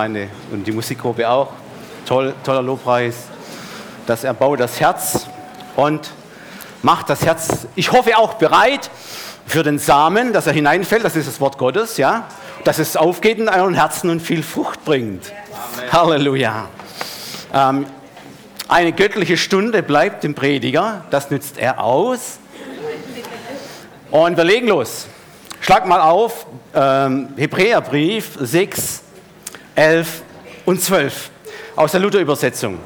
Und die Musikgruppe auch. Toll, toller Lobpreis. Das erbaut das Herz und macht das Herz, ich hoffe auch bereit für den Samen, dass er hineinfällt. Das ist das Wort Gottes, ja. Dass es aufgeht in euren Herzen und viel Frucht bringt. Amen. Halleluja. Ähm, eine göttliche Stunde bleibt dem Prediger. Das nützt er aus. Und wir legen los. Schlag mal auf, ähm, Hebräerbrief 6, 11 und 12 aus der Luther-Übersetzung.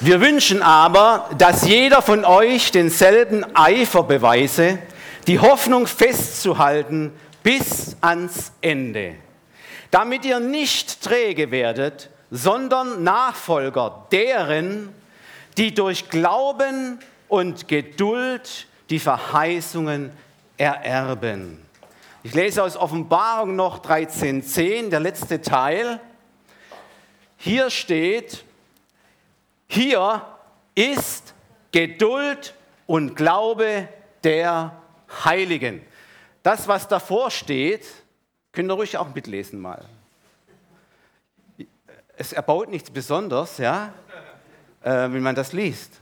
Wir wünschen aber, dass jeder von euch denselben Eifer beweise, die Hoffnung festzuhalten bis ans Ende, damit ihr nicht träge werdet, sondern Nachfolger deren, die durch Glauben und Geduld die Verheißungen ererben. Ich lese aus Offenbarung noch 13.10, der letzte Teil. Hier steht, hier ist Geduld und Glaube der Heiligen. Das, was davor steht, könnt ihr ruhig auch mitlesen mal. Es erbaut nichts Besonderes, ja, äh, wenn man das liest.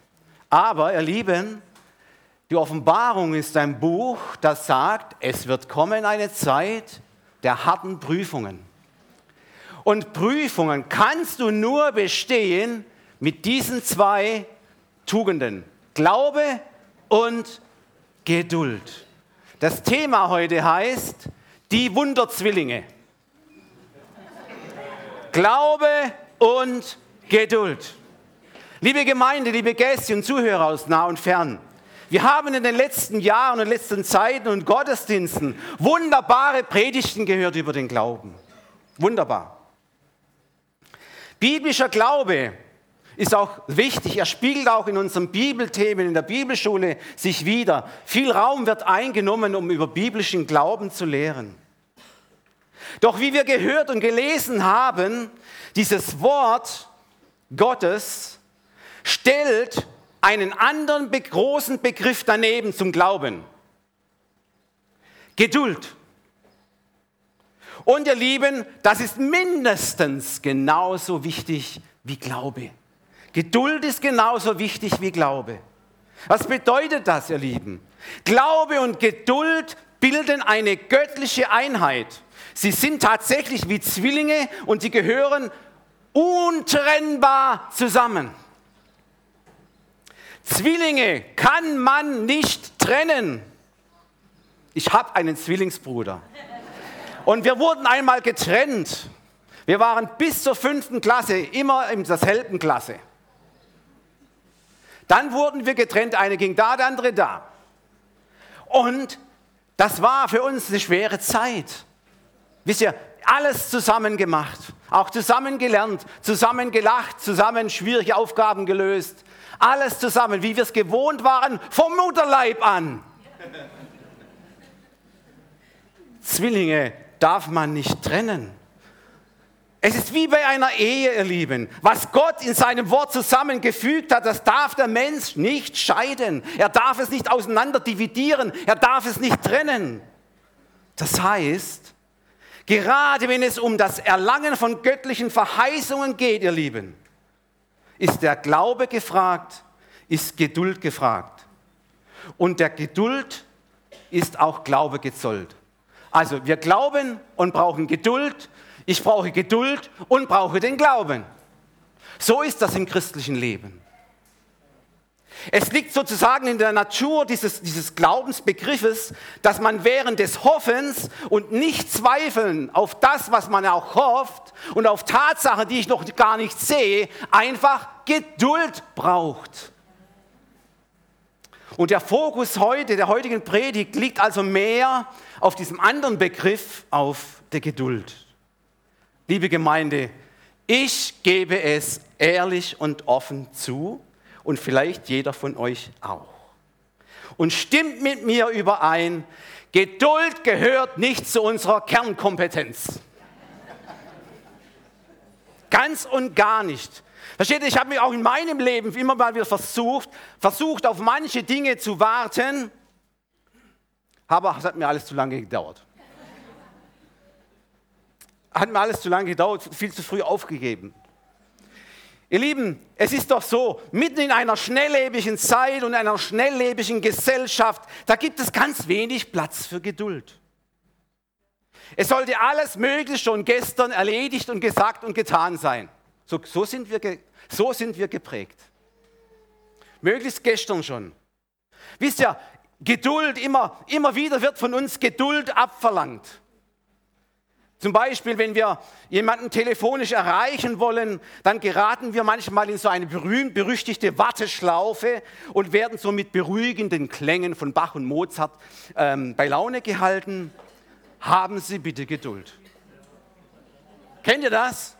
Aber, ihr Lieben, die Offenbarung ist ein Buch, das sagt, es wird kommen eine Zeit der harten Prüfungen. Und Prüfungen kannst du nur bestehen mit diesen zwei Tugenden. Glaube und Geduld. Das Thema heute heißt die Wunderzwillinge. Glaube und Geduld. Liebe Gemeinde, liebe Gäste und Zuhörer aus nah und fern, wir haben in den letzten Jahren und letzten Zeiten und Gottesdiensten wunderbare Predigten gehört über den Glauben. Wunderbar. Biblischer Glaube ist auch wichtig. Er spiegelt auch in unseren Bibelthemen in der Bibelschule sich wieder. Viel Raum wird eingenommen, um über biblischen Glauben zu lehren. Doch wie wir gehört und gelesen haben, dieses Wort Gottes stellt einen anderen großen Begriff daneben zum Glauben. Geduld. Und ihr Lieben, das ist mindestens genauso wichtig wie Glaube. Geduld ist genauso wichtig wie Glaube. Was bedeutet das, ihr Lieben? Glaube und Geduld bilden eine göttliche Einheit. Sie sind tatsächlich wie Zwillinge und sie gehören untrennbar zusammen. Zwillinge kann man nicht trennen. Ich habe einen Zwillingsbruder. Und wir wurden einmal getrennt. Wir waren bis zur fünften Klasse immer in derselben Klasse. Dann wurden wir getrennt, eine ging da, der andere da. Und das war für uns eine schwere Zeit. Wisst ihr, alles zusammen gemacht, auch zusammen gelernt, zusammen gelacht, zusammen schwierige Aufgaben gelöst, alles zusammen, wie wir es gewohnt waren, vom Mutterleib an. Zwillinge darf man nicht trennen. Es ist wie bei einer Ehe, ihr Lieben. Was Gott in seinem Wort zusammengefügt hat, das darf der Mensch nicht scheiden. Er darf es nicht auseinander dividieren. Er darf es nicht trennen. Das heißt, gerade wenn es um das Erlangen von göttlichen Verheißungen geht, ihr Lieben, ist der Glaube gefragt, ist Geduld gefragt. Und der Geduld ist auch Glaube gezollt. Also wir glauben und brauchen Geduld. Ich brauche Geduld und brauche den Glauben. So ist das im christlichen Leben. Es liegt sozusagen in der Natur dieses, dieses Glaubensbegriffes, dass man während des Hoffens und nicht Zweifeln auf das, was man auch hofft und auf Tatsachen, die ich noch gar nicht sehe, einfach Geduld braucht. Und der Fokus heute, der heutigen Predigt, liegt also mehr auf diesem anderen Begriff, auf der Geduld. Liebe Gemeinde, ich gebe es ehrlich und offen zu und vielleicht jeder von euch auch. Und stimmt mit mir überein, Geduld gehört nicht zu unserer Kernkompetenz. Ganz und gar nicht. Versteht ihr, ich habe mich auch in meinem Leben immer mal wieder versucht, versucht auf manche Dinge zu warten, aber es hat mir alles zu lange gedauert. hat mir alles zu lange gedauert, viel zu früh aufgegeben. Ihr Lieben, es ist doch so, mitten in einer schnelllebigen Zeit und einer schnelllebigen Gesellschaft, da gibt es ganz wenig Platz für Geduld. Es sollte alles Mögliche schon gestern erledigt und gesagt und getan sein. So, so, sind, wir, so sind wir geprägt. Möglichst gestern schon. Wisst ihr, Geduld, immer, immer wieder wird von uns Geduld abverlangt. Zum Beispiel, wenn wir jemanden telefonisch erreichen wollen, dann geraten wir manchmal in so eine berühmt-berüchtigte Warteschlaufe und werden so mit beruhigenden Klängen von Bach und Mozart ähm, bei Laune gehalten. Haben Sie bitte Geduld. Kennt ihr das?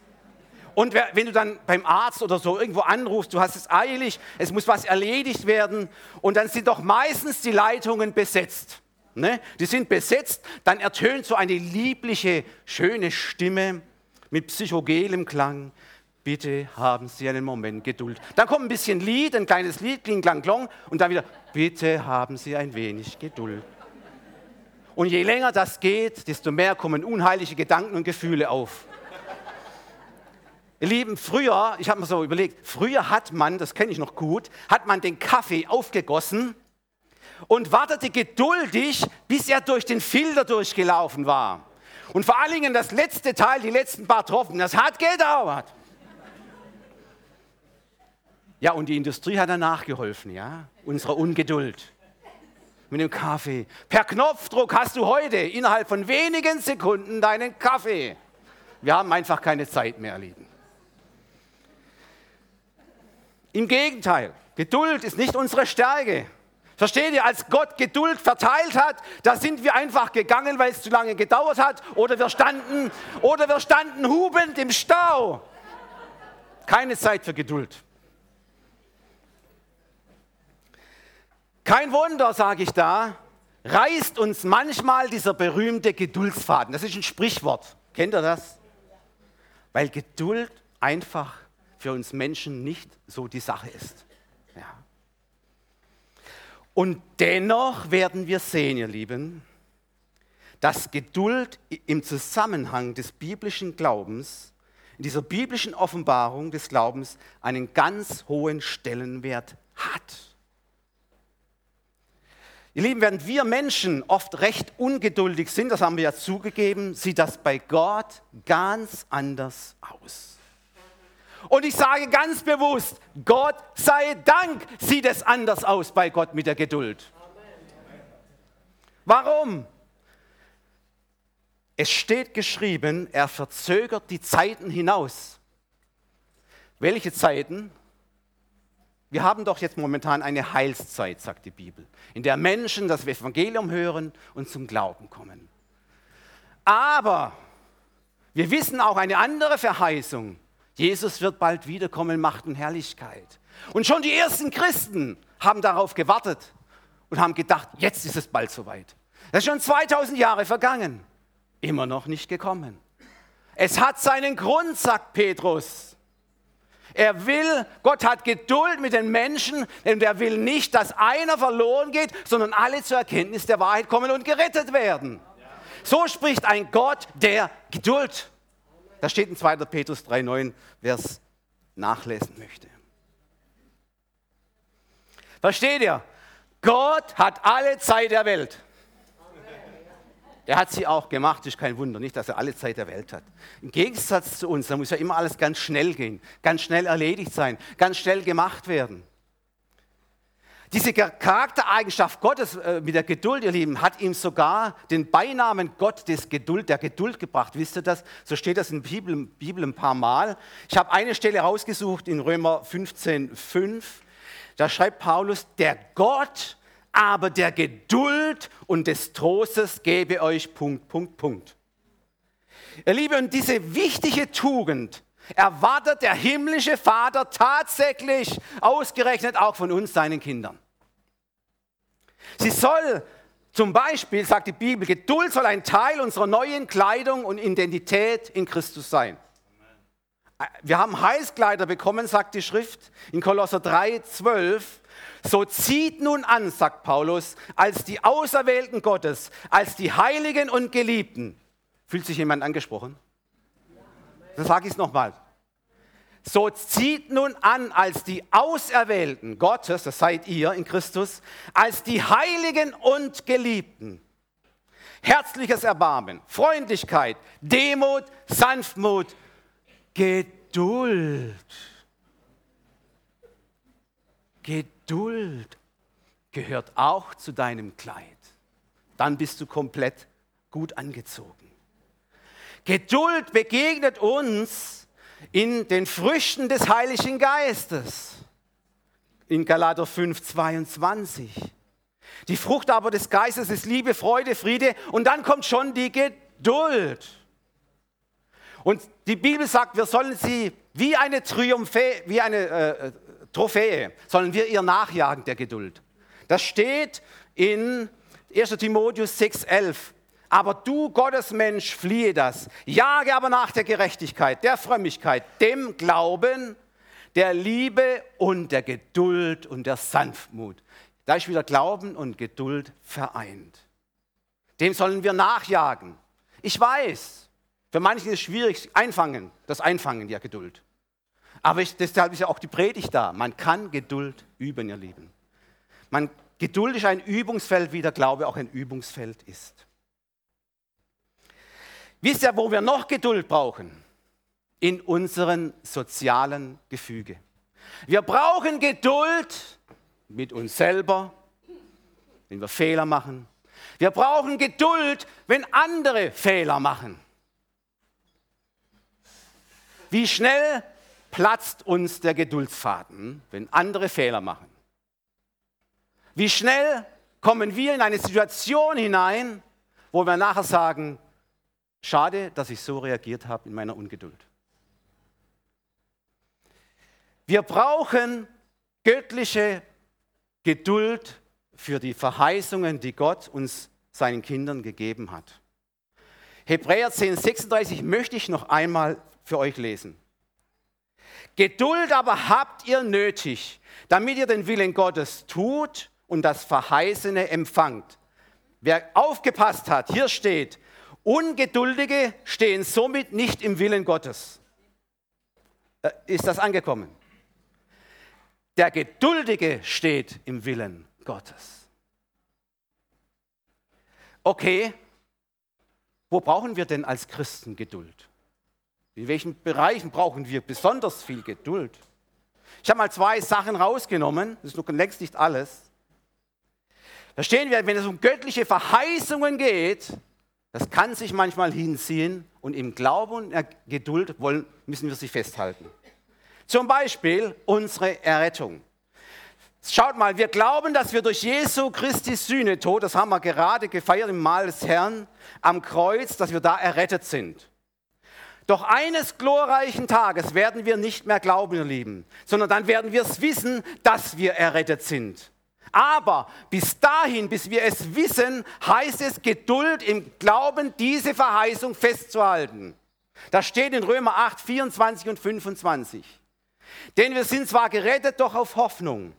Und wenn du dann beim Arzt oder so irgendwo anrufst, du hast es eilig, es muss was erledigt werden und dann sind doch meistens die Leitungen besetzt ne, die sind besetzt, dann ertönt so eine liebliche, schöne Stimme mit psychogelem Klang. Bitte haben Sie einen Moment Geduld. Dann kommt ein bisschen Lied, ein kleines Lied, kling, klang, klong, und dann wieder, bitte haben Sie ein wenig Geduld. Und je länger das geht, desto mehr kommen unheilige Gedanken und Gefühle auf. Ihr Lieben, früher, ich habe mir so überlegt, früher hat man, das kenne ich noch gut, hat man den Kaffee aufgegossen und wartete geduldig, bis er durch den Filter durchgelaufen war. Und vor allen Dingen das letzte Teil, die letzten paar Tropfen, das hat gedauert. Ja, und die Industrie hat dann nachgeholfen, ja, unserer Ungeduld. Mit dem Kaffee. Per Knopfdruck hast du heute innerhalb von wenigen Sekunden deinen Kaffee. Wir haben einfach keine Zeit mehr, Lieben. Im Gegenteil, Geduld ist nicht unsere Stärke. Versteht ihr, als Gott Geduld verteilt hat, da sind wir einfach gegangen, weil es zu lange gedauert hat, oder wir standen, oder wir standen hubend im Stau. Keine Zeit für Geduld. Kein Wunder, sage ich da, reißt uns manchmal dieser berühmte Geduldsfaden. Das ist ein Sprichwort. Kennt ihr das? Weil Geduld einfach für uns Menschen nicht so die Sache ist. Ja. Und dennoch werden wir sehen, ihr Lieben, dass Geduld im Zusammenhang des biblischen Glaubens, in dieser biblischen Offenbarung des Glaubens, einen ganz hohen Stellenwert hat. Ihr Lieben, während wir Menschen oft recht ungeduldig sind, das haben wir ja zugegeben, sieht das bei Gott ganz anders aus. Und ich sage ganz bewusst, Gott sei Dank sieht es anders aus bei Gott mit der Geduld. Warum? Es steht geschrieben, er verzögert die Zeiten hinaus. Welche Zeiten? Wir haben doch jetzt momentan eine Heilszeit, sagt die Bibel, in der Menschen das Evangelium hören und zum Glauben kommen. Aber wir wissen auch eine andere Verheißung. Jesus wird bald wiederkommen, Macht und Herrlichkeit. Und schon die ersten Christen haben darauf gewartet und haben gedacht, jetzt ist es bald soweit. Das ist schon 2000 Jahre vergangen, immer noch nicht gekommen. Es hat seinen Grund, sagt Petrus. Er will, Gott hat Geduld mit den Menschen, denn er will nicht, dass einer verloren geht, sondern alle zur Erkenntnis der Wahrheit kommen und gerettet werden. So spricht ein Gott der Geduld. Das steht in 2. Petrus 3,9, wer es nachlesen möchte. Versteht ihr? Gott hat alle Zeit der Welt. Er hat sie auch gemacht, ist kein Wunder, nicht, dass er alle Zeit der Welt hat. Im Gegensatz zu uns, da muss ja immer alles ganz schnell gehen, ganz schnell erledigt sein, ganz schnell gemacht werden. Diese Charaktereigenschaft Gottes äh, mit der Geduld, ihr Lieben, hat ihm sogar den Beinamen Gott des Geduld, der Geduld gebracht. Wisst ihr das? So steht das in der Bibel, Bibel ein paar Mal. Ich habe eine Stelle rausgesucht in Römer 15, 5. Da schreibt Paulus, der Gott aber der Geduld und des Trostes gebe euch Punkt, Punkt, Punkt. Ihr Lieben, und diese wichtige Tugend erwartet der himmlische Vater tatsächlich ausgerechnet auch von uns, seinen Kindern. Sie soll zum Beispiel, sagt die Bibel, Geduld soll ein Teil unserer neuen Kleidung und Identität in Christus sein. Wir haben Heißkleider bekommen, sagt die Schrift in Kolosser 3, 12. So zieht nun an, sagt Paulus, als die Auserwählten Gottes, als die Heiligen und Geliebten. Fühlt sich jemand angesprochen? Dann sage ich es nochmal. So zieht nun an als die Auserwählten Gottes, das seid ihr in Christus, als die Heiligen und Geliebten. Herzliches Erbarmen, Freundlichkeit, Demut, Sanftmut, Geduld. Geduld gehört auch zu deinem Kleid. Dann bist du komplett gut angezogen. Geduld begegnet uns in den Früchten des Heiligen Geistes. In Galater 5, 22. Die Frucht aber des Geistes ist Liebe, Freude, Friede und dann kommt schon die Geduld. Und die Bibel sagt, wir sollen sie wie eine Triumphe, wie eine äh, Trophäe, sollen wir ihr nachjagen der Geduld. Das steht in 1 Timotheus 6,11. Aber du, Gottesmensch, fliehe das. Jage aber nach der Gerechtigkeit, der Frömmigkeit, dem Glauben, der Liebe und der Geduld und der Sanftmut. Da ist wieder Glauben und Geduld vereint. Dem sollen wir nachjagen. Ich weiß, für manche ist es schwierig, einfangen, das Einfangen der Geduld. Aber ich, deshalb ist ja auch die Predigt da. Man kann Geduld üben, ihr Lieben. Man, Geduld ist ein Übungsfeld, wie der Glaube auch ein Übungsfeld ist. Wisst ihr, wo wir noch Geduld brauchen? In unseren sozialen Gefüge. Wir brauchen Geduld mit uns selber, wenn wir Fehler machen. Wir brauchen Geduld, wenn andere Fehler machen. Wie schnell platzt uns der Geduldsfaden, wenn andere Fehler machen? Wie schnell kommen wir in eine Situation hinein, wo wir nachher sagen, Schade, dass ich so reagiert habe in meiner Ungeduld. Wir brauchen göttliche Geduld für die Verheißungen, die Gott uns seinen Kindern gegeben hat. Hebräer 10, 36 möchte ich noch einmal für euch lesen. Geduld aber habt ihr nötig, damit ihr den Willen Gottes tut und das Verheißene empfangt. Wer aufgepasst hat, hier steht, Ungeduldige stehen somit nicht im Willen Gottes. Äh, ist das angekommen? Der Geduldige steht im Willen Gottes. Okay, wo brauchen wir denn als Christen Geduld? In welchen Bereichen brauchen wir besonders viel Geduld? Ich habe mal zwei Sachen rausgenommen, das ist noch längst nicht alles. Verstehen wir, wenn es um göttliche Verheißungen geht, das kann sich manchmal hinziehen und im Glauben und der Geduld wollen, müssen wir sie festhalten. Zum Beispiel unsere Errettung. Schaut mal, wir glauben, dass wir durch Jesu Christi Sühnetod, das haben wir gerade gefeiert im Mahl des Herrn am Kreuz, dass wir da errettet sind. Doch eines glorreichen Tages werden wir nicht mehr glauben, ihr Lieben, sondern dann werden wir es wissen, dass wir errettet sind. Aber bis dahin, bis wir es wissen, heißt es Geduld im Glauben, diese Verheißung festzuhalten. Das steht in Römer 8, 24 und 25. Denn wir sind zwar gerettet, doch auf Hoffnung.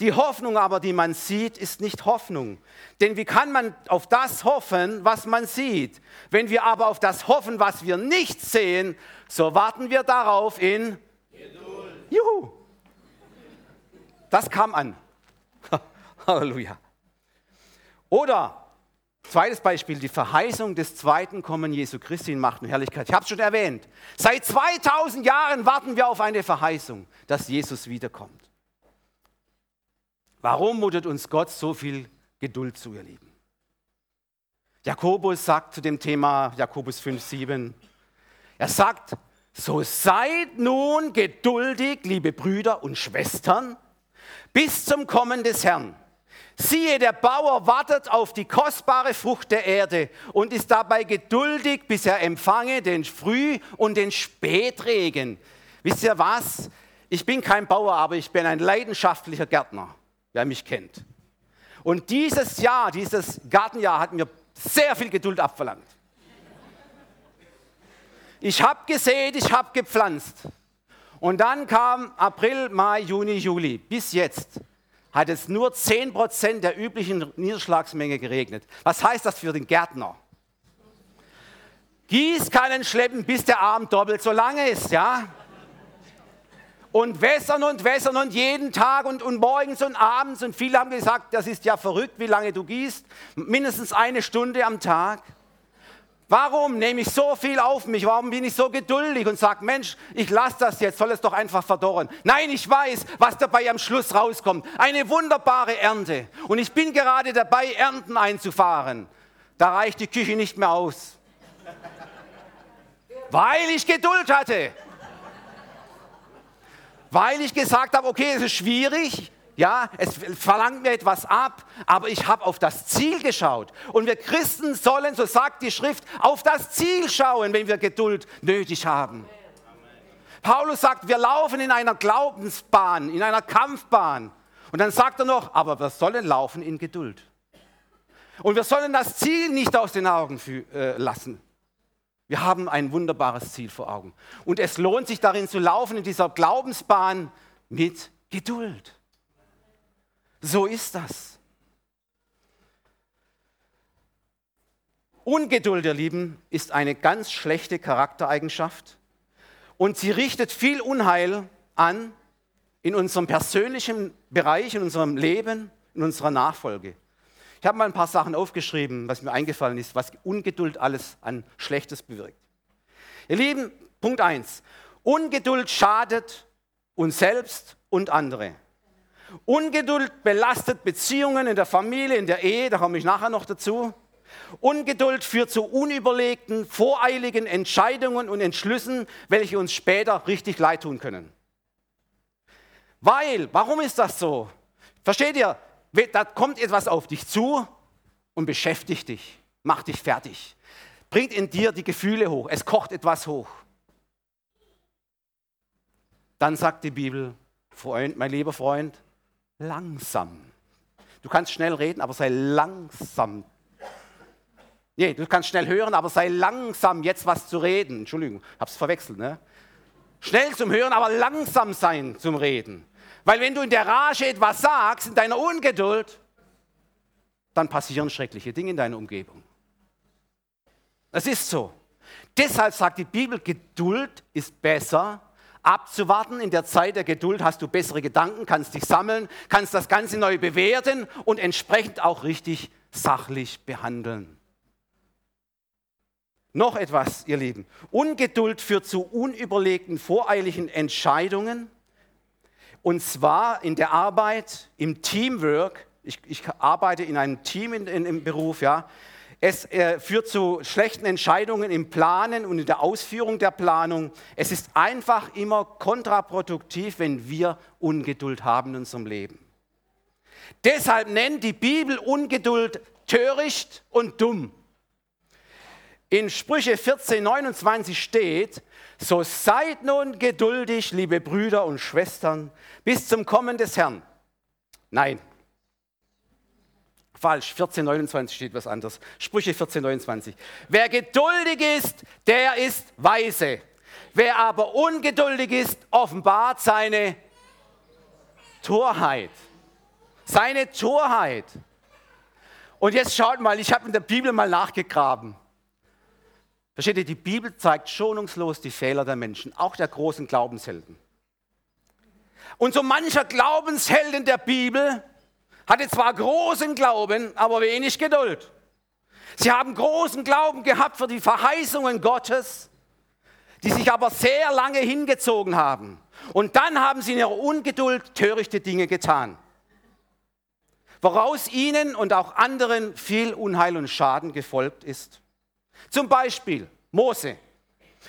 Die Hoffnung aber, die man sieht, ist nicht Hoffnung. Denn wie kann man auf das hoffen, was man sieht? Wenn wir aber auf das hoffen, was wir nicht sehen, so warten wir darauf in Geduld. Juhu. Das kam an. Halleluja. Oder zweites Beispiel, die Verheißung des zweiten Kommen Jesu Christi in Macht und Herrlichkeit. Ich habe es schon erwähnt. Seit 2000 Jahren warten wir auf eine Verheißung, dass Jesus wiederkommt. Warum mutet uns Gott so viel Geduld zu, ihr Lieben? Jakobus sagt zu dem Thema, Jakobus 5, 7, er sagt, so seid nun geduldig, liebe Brüder und Schwestern, bis zum Kommen des Herrn. Siehe, der Bauer wartet auf die kostbare Frucht der Erde und ist dabei geduldig, bis er empfange den Früh- und den Spätregen. Wisst ihr was? Ich bin kein Bauer, aber ich bin ein leidenschaftlicher Gärtner, wer mich kennt. Und dieses Jahr, dieses Gartenjahr hat mir sehr viel Geduld abverlangt. Ich habe gesät, ich habe gepflanzt. Und dann kam April, Mai, Juni, Juli, bis jetzt hat es nur 10% der üblichen Niederschlagsmenge geregnet. Was heißt das für den Gärtner? Gießkannen schleppen, bis der Arm doppelt so lang ist, ja? Und wässern und wässern und jeden Tag und, und morgens und abends. Und viele haben gesagt, das ist ja verrückt, wie lange du gießt. Mindestens eine Stunde am Tag. Warum nehme ich so viel auf mich? Warum bin ich so geduldig und sage, Mensch, ich lasse das jetzt, soll es doch einfach verdorren. Nein, ich weiß, was dabei am Schluss rauskommt. Eine wunderbare Ernte. Und ich bin gerade dabei, Ernten einzufahren. Da reicht die Küche nicht mehr aus. Weil ich Geduld hatte. Weil ich gesagt habe, okay, es ist schwierig, ja, es verlangt mir etwas ab, aber ich habe auf das Ziel geschaut. Und wir Christen sollen, so sagt die Schrift, auf das Ziel schauen, wenn wir Geduld nötig haben. Paulus sagt, wir laufen in einer Glaubensbahn, in einer Kampfbahn. Und dann sagt er noch, aber wir sollen laufen in Geduld. Und wir sollen das Ziel nicht aus den Augen äh, lassen. Wir haben ein wunderbares Ziel vor Augen. Und es lohnt sich darin zu laufen, in dieser Glaubensbahn mit Geduld. So ist das. Ungeduld, ihr Lieben, ist eine ganz schlechte Charaktereigenschaft und sie richtet viel Unheil an in unserem persönlichen Bereich, in unserem Leben, in unserer Nachfolge. Ich habe mal ein paar Sachen aufgeschrieben, was mir eingefallen ist, was Ungeduld alles an Schlechtes bewirkt. Ihr Lieben, Punkt 1. Ungeduld schadet uns selbst und andere. Ungeduld belastet Beziehungen in der Familie, in der Ehe, da komme ich nachher noch dazu. Ungeduld führt zu unüberlegten, voreiligen Entscheidungen und Entschlüssen, welche uns später richtig leid tun können. Weil, warum ist das so? Versteht ihr? Da kommt etwas auf dich zu und beschäftigt dich, macht dich fertig, bringt in dir die Gefühle hoch, es kocht etwas hoch. Dann sagt die Bibel, Freund, mein lieber Freund, langsam. Du kannst schnell reden, aber sei langsam. Nee, du kannst schnell hören, aber sei langsam, jetzt was zu reden. Entschuldigung, hab's verwechselt, ne? Schnell zum Hören, aber langsam sein zum Reden. Weil wenn du in der Rage etwas sagst, in deiner Ungeduld, dann passieren schreckliche Dinge in deiner Umgebung. Es ist so. Deshalb sagt die Bibel, Geduld ist besser abzuwarten. In der Zeit der Geduld hast du bessere Gedanken, kannst dich sammeln, kannst das Ganze neu bewerten und entsprechend auch richtig sachlich behandeln. Noch etwas, ihr Lieben. Ungeduld führt zu unüberlegten, voreiligen Entscheidungen. Und zwar in der Arbeit, im Teamwork. Ich, ich arbeite in einem Team in, in, im Beruf, ja. Es äh, führt zu schlechten Entscheidungen im Planen und in der Ausführung der Planung. Es ist einfach immer kontraproduktiv, wenn wir Ungeduld haben in unserem Leben. Deshalb nennt die Bibel Ungeduld töricht und dumm. In Sprüche 14, 29 steht, so seid nun geduldig, liebe Brüder und Schwestern, bis zum Kommen des Herrn. Nein, Falsch, 1429 steht was anderes. Sprüche 1429. Wer geduldig ist, der ist weise. Wer aber ungeduldig ist, offenbart seine Torheit. Seine Torheit. Und jetzt schaut mal, ich habe in der Bibel mal nachgegraben. Versteht ihr, die Bibel zeigt schonungslos die Fehler der Menschen, auch der großen Glaubenshelden. Und so mancher Glaubenshelden der Bibel hatte zwar großen Glauben, aber wenig Geduld. Sie haben großen Glauben gehabt für die Verheißungen Gottes, die sich aber sehr lange hingezogen haben. Und dann haben sie in ihrer Ungeduld törichte Dinge getan, woraus ihnen und auch anderen viel Unheil und Schaden gefolgt ist. Zum Beispiel Mose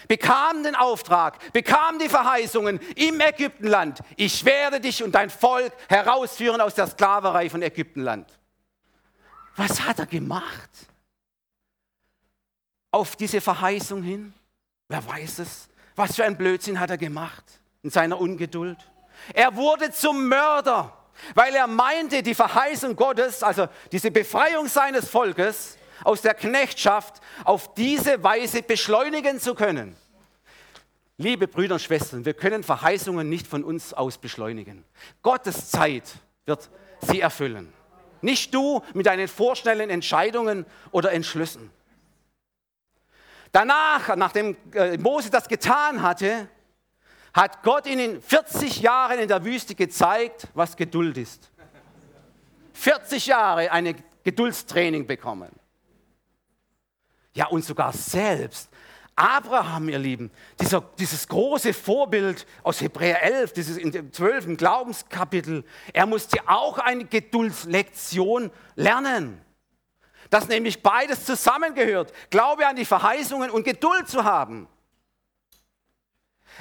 bekam den Auftrag, bekam die Verheißungen im Ägyptenland. Ich werde dich und dein Volk herausführen aus der Sklaverei von Ägyptenland. Was hat er gemacht? Auf diese Verheißung hin? Wer weiß es? Was für ein Blödsinn hat er gemacht in seiner Ungeduld? Er wurde zum Mörder, weil er meinte, die Verheißung Gottes, also diese Befreiung seines Volkes, aus der Knechtschaft auf diese Weise beschleunigen zu können. Liebe Brüder und Schwestern, wir können Verheißungen nicht von uns aus beschleunigen. Gottes Zeit wird sie erfüllen. Nicht du mit deinen vorschnellen Entscheidungen oder Entschlüssen. Danach, nachdem äh, Mose das getan hatte, hat Gott ihnen 40 Jahre in der Wüste gezeigt, was Geduld ist. 40 Jahre eine Geduldstraining bekommen. Ja, und sogar selbst. Abraham, ihr Lieben, dieser, dieses große Vorbild aus Hebräer 11, dieses in dem 12. Glaubenskapitel, er musste auch eine Geduldslektion lernen. Dass nämlich beides zusammengehört. Glaube an die Verheißungen und Geduld zu haben.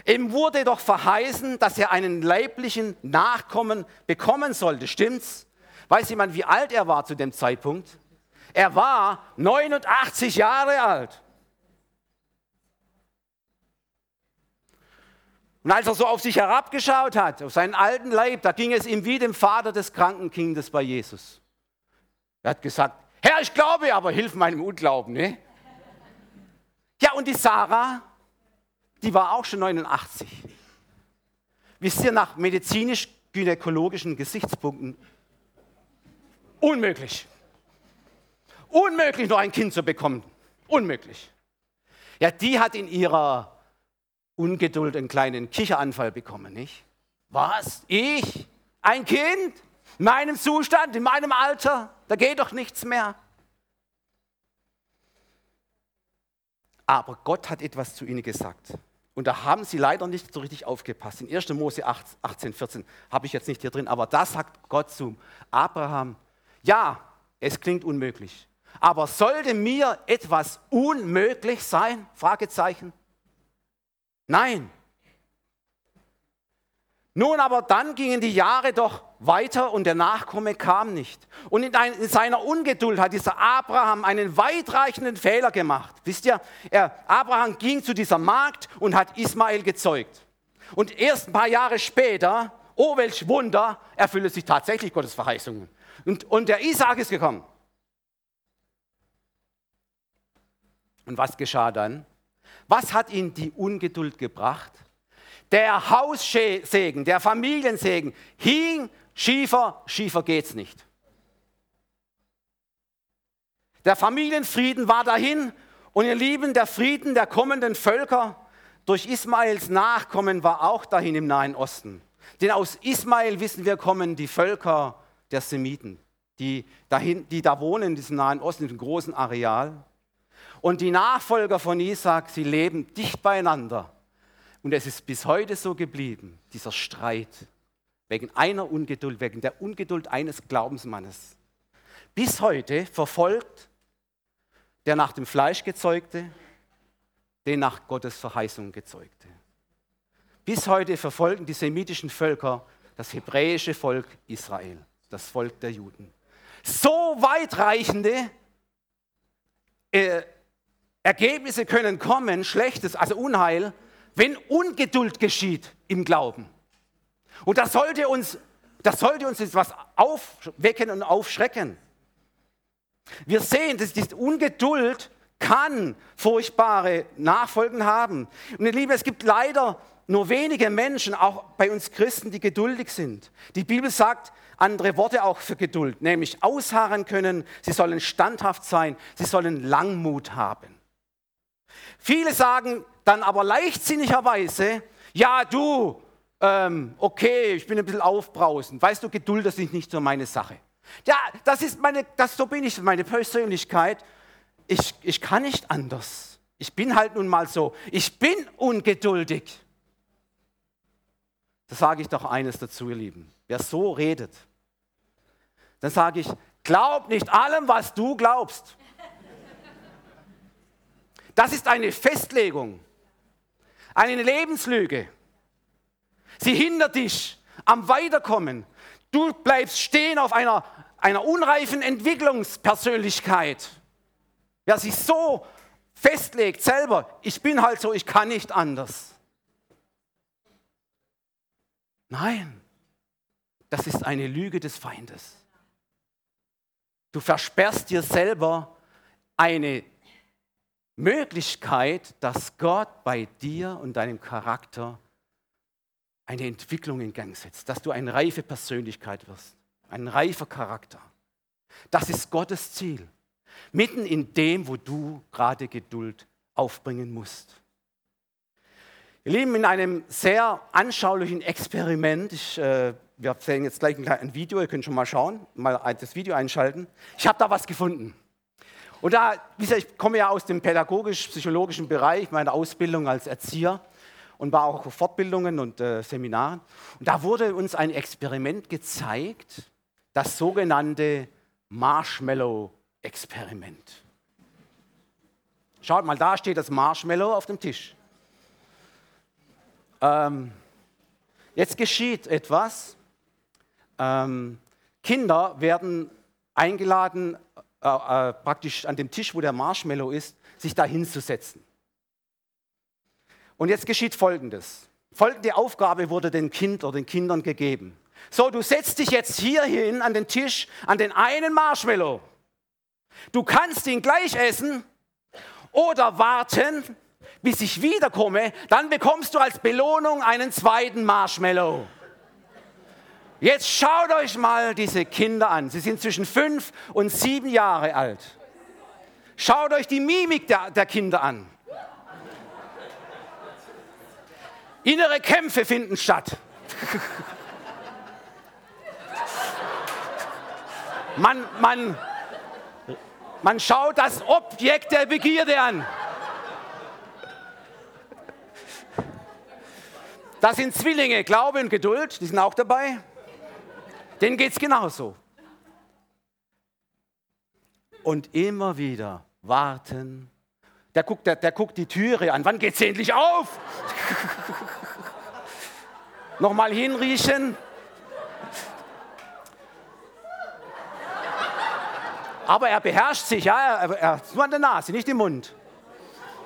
Ihm wurde doch verheißen, dass er einen leiblichen Nachkommen bekommen sollte. Stimmt's? Weiß jemand, wie alt er war zu dem Zeitpunkt? Er war 89 Jahre alt. Und als er so auf sich herabgeschaut hat, auf seinen alten Leib, da ging es ihm wie dem Vater des kranken Kindes bei Jesus. Er hat gesagt, Herr, ich glaube, aber hilf meinem Unglauben. Ne? Ja, und die Sarah, die war auch schon 89. Wisst ihr, nach medizinisch-gynäkologischen Gesichtspunkten unmöglich. Unmöglich, noch ein Kind zu bekommen. Unmöglich. Ja, die hat in ihrer Ungeduld einen kleinen Kicheranfall bekommen, nicht? Was? Ich? Ein Kind? In meinem Zustand, in meinem Alter? Da geht doch nichts mehr. Aber Gott hat etwas zu ihnen gesagt. Und da haben sie leider nicht so richtig aufgepasst. In 1. Mose 18, 14 habe ich jetzt nicht hier drin, aber da sagt Gott zu Abraham, ja, es klingt unmöglich. Aber sollte mir etwas unmöglich sein? Fragezeichen. Nein. Nun aber dann gingen die Jahre doch weiter und der Nachkomme kam nicht. Und in, ein, in, seiner Ungeduld hat dieser Abraham einen weitreichenden Fehler gemacht. Wisst ihr, er, Abraham ging zu dieser Magd und hat Ismael gezeugt. Und erst ein paar Jahre später, oh welch Wunder, erfüllte sich tatsächlich Gottes Verheißungen. Und, und der Isaac ist gekommen. Und was geschah dann? Was hat ihn die Ungeduld gebracht? Der Haussegen, der Familiensegen hing schiefer, schiefer geht's nicht. Der Familienfrieden war dahin und ihr Lieben, der Frieden der kommenden Völker durch Ismaels Nachkommen war auch dahin im Nahen Osten. Denn aus Ismael wissen wir kommen die Völker der Semiten, die, dahin, die da wohnen in diesem Nahen Osten, in diesem großen Areal. Und die Nachfolger von Isaac, sie leben dicht beieinander. Und es ist bis heute so geblieben, dieser Streit wegen einer Ungeduld, wegen der Ungeduld eines Glaubensmannes. Bis heute verfolgt der nach dem Fleisch gezeugte, den nach Gottes Verheißung gezeugte. Bis heute verfolgen die semitischen Völker das hebräische Volk Israel, das Volk der Juden. So weitreichende äh, Ergebnisse können kommen, Schlechtes, also Unheil, wenn Ungeduld geschieht im Glauben. Und das sollte uns, das sollte uns etwas aufwecken und aufschrecken. Wir sehen, dass diese Ungeduld kann furchtbare Nachfolgen haben. Und ihr Liebe, es gibt leider nur wenige Menschen, auch bei uns Christen, die geduldig sind. Die Bibel sagt andere Worte auch für Geduld, nämlich ausharren können, sie sollen standhaft sein, sie sollen Langmut haben. Viele sagen dann aber leichtsinnigerweise, ja du, ähm, okay, ich bin ein bisschen aufbrausend. Weißt du, Geduld, das ist nicht so meine Sache. Ja, das ist meine, das, so bin ich, meine Persönlichkeit. Ich, ich kann nicht anders. Ich bin halt nun mal so. Ich bin ungeduldig. Da sage ich doch eines dazu, ihr Lieben. Wer so redet, dann sage ich, glaub nicht allem, was du glaubst. Das ist eine Festlegung, eine Lebenslüge. Sie hindert dich am Weiterkommen. Du bleibst stehen auf einer, einer unreifen Entwicklungspersönlichkeit. Wer sich so festlegt selber, ich bin halt so, ich kann nicht anders. Nein, das ist eine Lüge des Feindes. Du versperrst dir selber eine Möglichkeit, dass Gott bei dir und deinem Charakter eine Entwicklung in Gang setzt, dass du eine reife Persönlichkeit wirst, ein reifer Charakter. Das ist Gottes Ziel. Mitten in dem, wo du gerade Geduld aufbringen musst. Ihr Lieben, in einem sehr anschaulichen Experiment, ich, äh, wir sehen jetzt gleich ein Video, ihr könnt schon mal schauen, mal das Video einschalten. Ich habe da was gefunden. Und da, wie gesagt, ich komme ja aus dem pädagogisch-psychologischen Bereich, meiner Ausbildung als Erzieher und war auch auf Fortbildungen und äh, Seminaren. Und da wurde uns ein Experiment gezeigt, das sogenannte Marshmallow-Experiment. Schaut mal, da steht das Marshmallow auf dem Tisch. Ähm, jetzt geschieht etwas. Ähm, Kinder werden eingeladen, äh, äh, praktisch an dem Tisch, wo der Marshmallow ist, sich da hinzusetzen. Und jetzt geschieht Folgendes. Folgende Aufgabe wurde den Kind oder den Kindern gegeben. So, du setzt dich jetzt hier hin an den Tisch, an den einen Marshmallow. Du kannst ihn gleich essen oder warten, bis ich wiederkomme, dann bekommst du als Belohnung einen zweiten Marshmallow. Jetzt schaut euch mal diese Kinder an. Sie sind zwischen fünf und sieben Jahre alt. Schaut euch die Mimik der, der Kinder an. Innere Kämpfe finden statt. Man, man, man schaut das Objekt der Begierde an. Das sind Zwillinge, Glaube und Geduld, die sind auch dabei. Denen geht es genauso. Und immer wieder warten. Der guckt, der, der guckt die Türe an. Wann geht es endlich auf? Nochmal hinriechen. Aber er beherrscht sich, ja, er, er, nur an der Nase, nicht im Mund.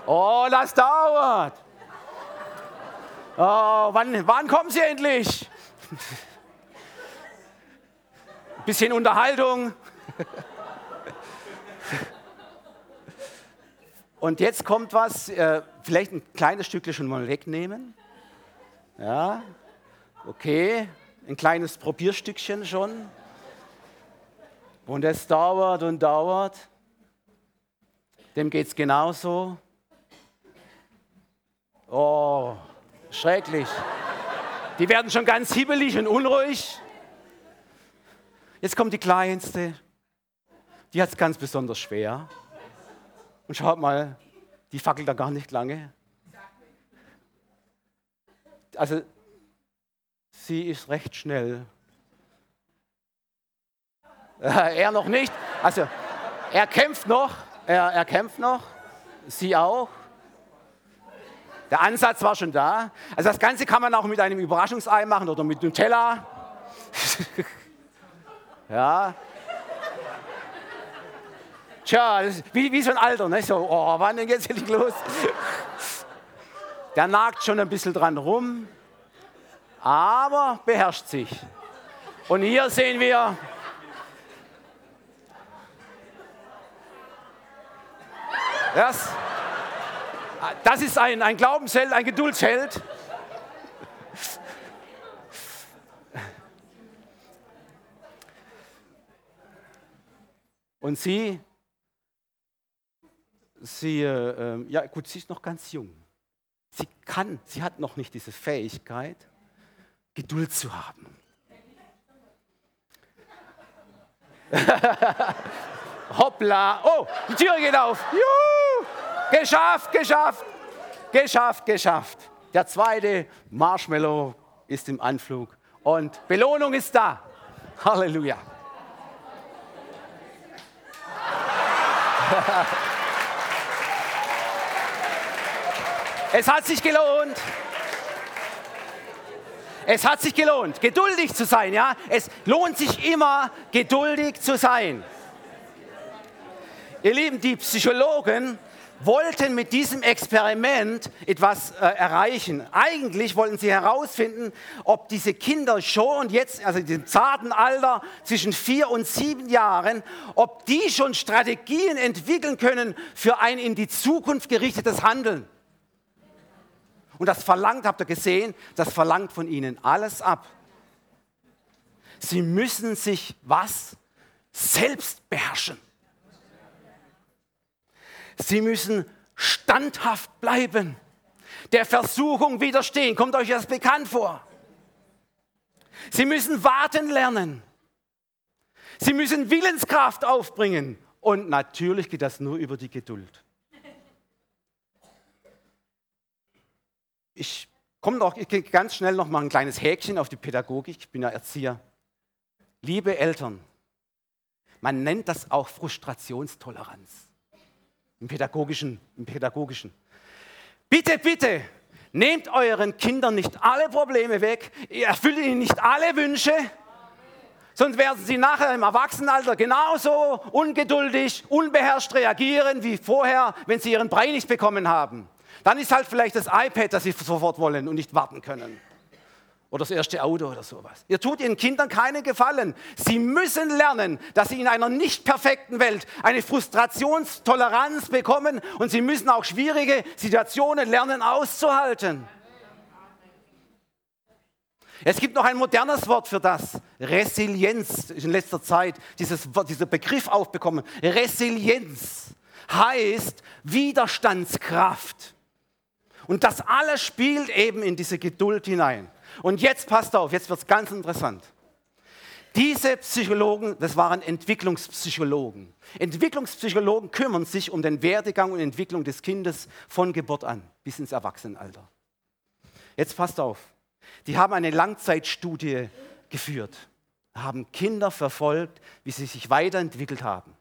Oh, das dauert. Oh, wann, wann kommen Sie endlich? Bisschen Unterhaltung. Und jetzt kommt was, äh, vielleicht ein kleines Stückchen schon mal wegnehmen. Ja, okay, ein kleines Probierstückchen schon. Und es dauert und dauert. Dem geht es genauso. Oh, schrecklich. Die werden schon ganz hibbelig und unruhig. Jetzt kommt die Kleinste. Die hat es ganz besonders schwer. Und schaut mal, die fackelt da gar nicht lange. Also, sie ist recht schnell. Äh, er noch nicht. Also, er kämpft noch. Er, er kämpft noch. Sie auch. Der Ansatz war schon da. Also das Ganze kann man auch mit einem Überraschungsei machen oder mit Nutella. ja. Tja, wie, wie so ein Alter, ne? So, oh, wann denn geht's endlich los? Der nagt schon ein bisschen dran rum, aber beherrscht sich. Und hier sehen wir das. Das ist ein, ein Glaubensheld, ein Geduldsheld. Und sie, sie, äh, ja gut, sie ist noch ganz jung. Sie kann, sie hat noch nicht diese Fähigkeit, Geduld zu haben. Hoppla, oh, die Tür geht auf. Juhu! Geschafft, geschafft, geschafft, geschafft. Der zweite Marshmallow ist im Anflug und Belohnung ist da. Halleluja. Es hat sich gelohnt. Es hat sich gelohnt, geduldig zu sein, ja? Es lohnt sich immer, geduldig zu sein. Ihr Lieben, die Psychologen wollten mit diesem Experiment etwas äh, erreichen. Eigentlich wollten sie herausfinden, ob diese Kinder schon jetzt, also in dem zarten Alter zwischen vier und sieben Jahren, ob die schon Strategien entwickeln können für ein in die Zukunft gerichtetes Handeln. Und das verlangt, habt ihr gesehen, das verlangt von ihnen alles ab. Sie müssen sich was? Selbst beherrschen. Sie müssen standhaft bleiben, der Versuchung widerstehen. Kommt euch das bekannt vor? Sie müssen warten lernen. Sie müssen Willenskraft aufbringen. Und natürlich geht das nur über die Geduld. Ich komme noch ich ganz schnell noch mal ein kleines Häkchen auf die Pädagogik. Ich bin ja Erzieher. Liebe Eltern, man nennt das auch Frustrationstoleranz im pädagogischen. Im pädagogischen. Bitte, bitte, nehmt euren Kindern nicht alle Probleme weg, erfüllt ihnen nicht alle Wünsche, sonst werden sie nachher im Erwachsenenalter genauso ungeduldig, unbeherrscht reagieren wie vorher, wenn sie ihren Brei nicht bekommen haben. Dann ist halt vielleicht das iPad, das sie sofort wollen und nicht warten können. Oder das erste Auto oder sowas. Ihr tut ihren Kindern keine Gefallen. Sie müssen lernen, dass sie in einer nicht perfekten Welt eine Frustrationstoleranz bekommen und sie müssen auch schwierige Situationen lernen auszuhalten. Es gibt noch ein modernes Wort für das. Resilienz ist in letzter Zeit dieses, dieser Begriff aufbekommen. Resilienz heißt Widerstandskraft. Und das alles spielt eben in diese Geduld hinein. Und jetzt passt auf, jetzt wird es ganz interessant. Diese Psychologen, das waren Entwicklungspsychologen. Entwicklungspsychologen kümmern sich um den Werdegang und Entwicklung des Kindes von Geburt an bis ins Erwachsenenalter. Jetzt passt auf. Die haben eine Langzeitstudie geführt, haben Kinder verfolgt, wie sie sich weiterentwickelt haben.